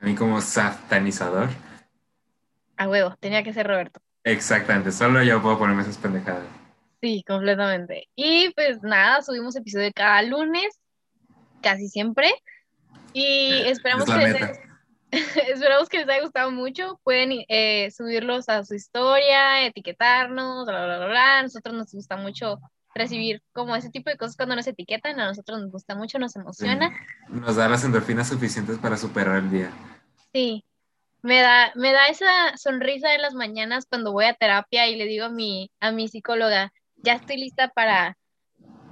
[SPEAKER 1] A mí como satanizador.
[SPEAKER 2] A huevo, tenía que ser Roberto.
[SPEAKER 1] Exactamente, solo yo puedo ponerme esas pendejadas.
[SPEAKER 2] Sí, completamente. Y pues nada, subimos episodio cada lunes, casi siempre. Y esperamos que, les, esperamos que les haya gustado mucho. Pueden eh, subirlos a su historia, etiquetarnos, bla, bla, bla, bla. nosotros nos gusta mucho recibir como ese tipo de cosas cuando nos etiquetan. A nosotros nos gusta mucho, nos emociona.
[SPEAKER 1] Nos da las endorfinas suficientes para superar el día.
[SPEAKER 2] Sí. Me da, me da esa sonrisa en las mañanas cuando voy a terapia y le digo a mi, a mi psicóloga, ya estoy lista para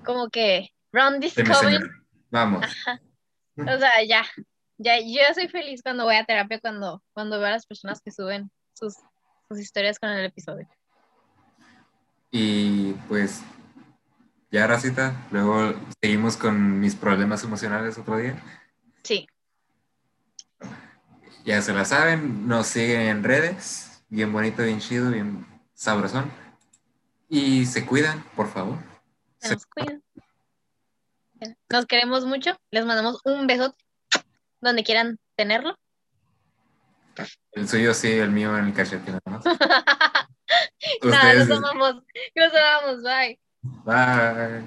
[SPEAKER 2] como que round this
[SPEAKER 1] Vamos.
[SPEAKER 2] O sea, ya, ya, yo soy feliz cuando voy a terapia, cuando, cuando veo a las personas que suben sus, sus historias con el episodio.
[SPEAKER 1] Y pues, ya, Racita, luego seguimos con mis problemas emocionales otro día.
[SPEAKER 2] Sí.
[SPEAKER 1] Ya se la saben, nos siguen en redes, bien bonito, bien chido, bien sabrosón. Y se cuidan, por favor.
[SPEAKER 2] Se nos cuidan. Nos queremos mucho. Les mandamos un beso donde quieran tenerlo.
[SPEAKER 1] El suyo sí, el mío en el cachete nada más.
[SPEAKER 2] nada, nos amamos. Nos amamos. Bye.
[SPEAKER 1] Bye.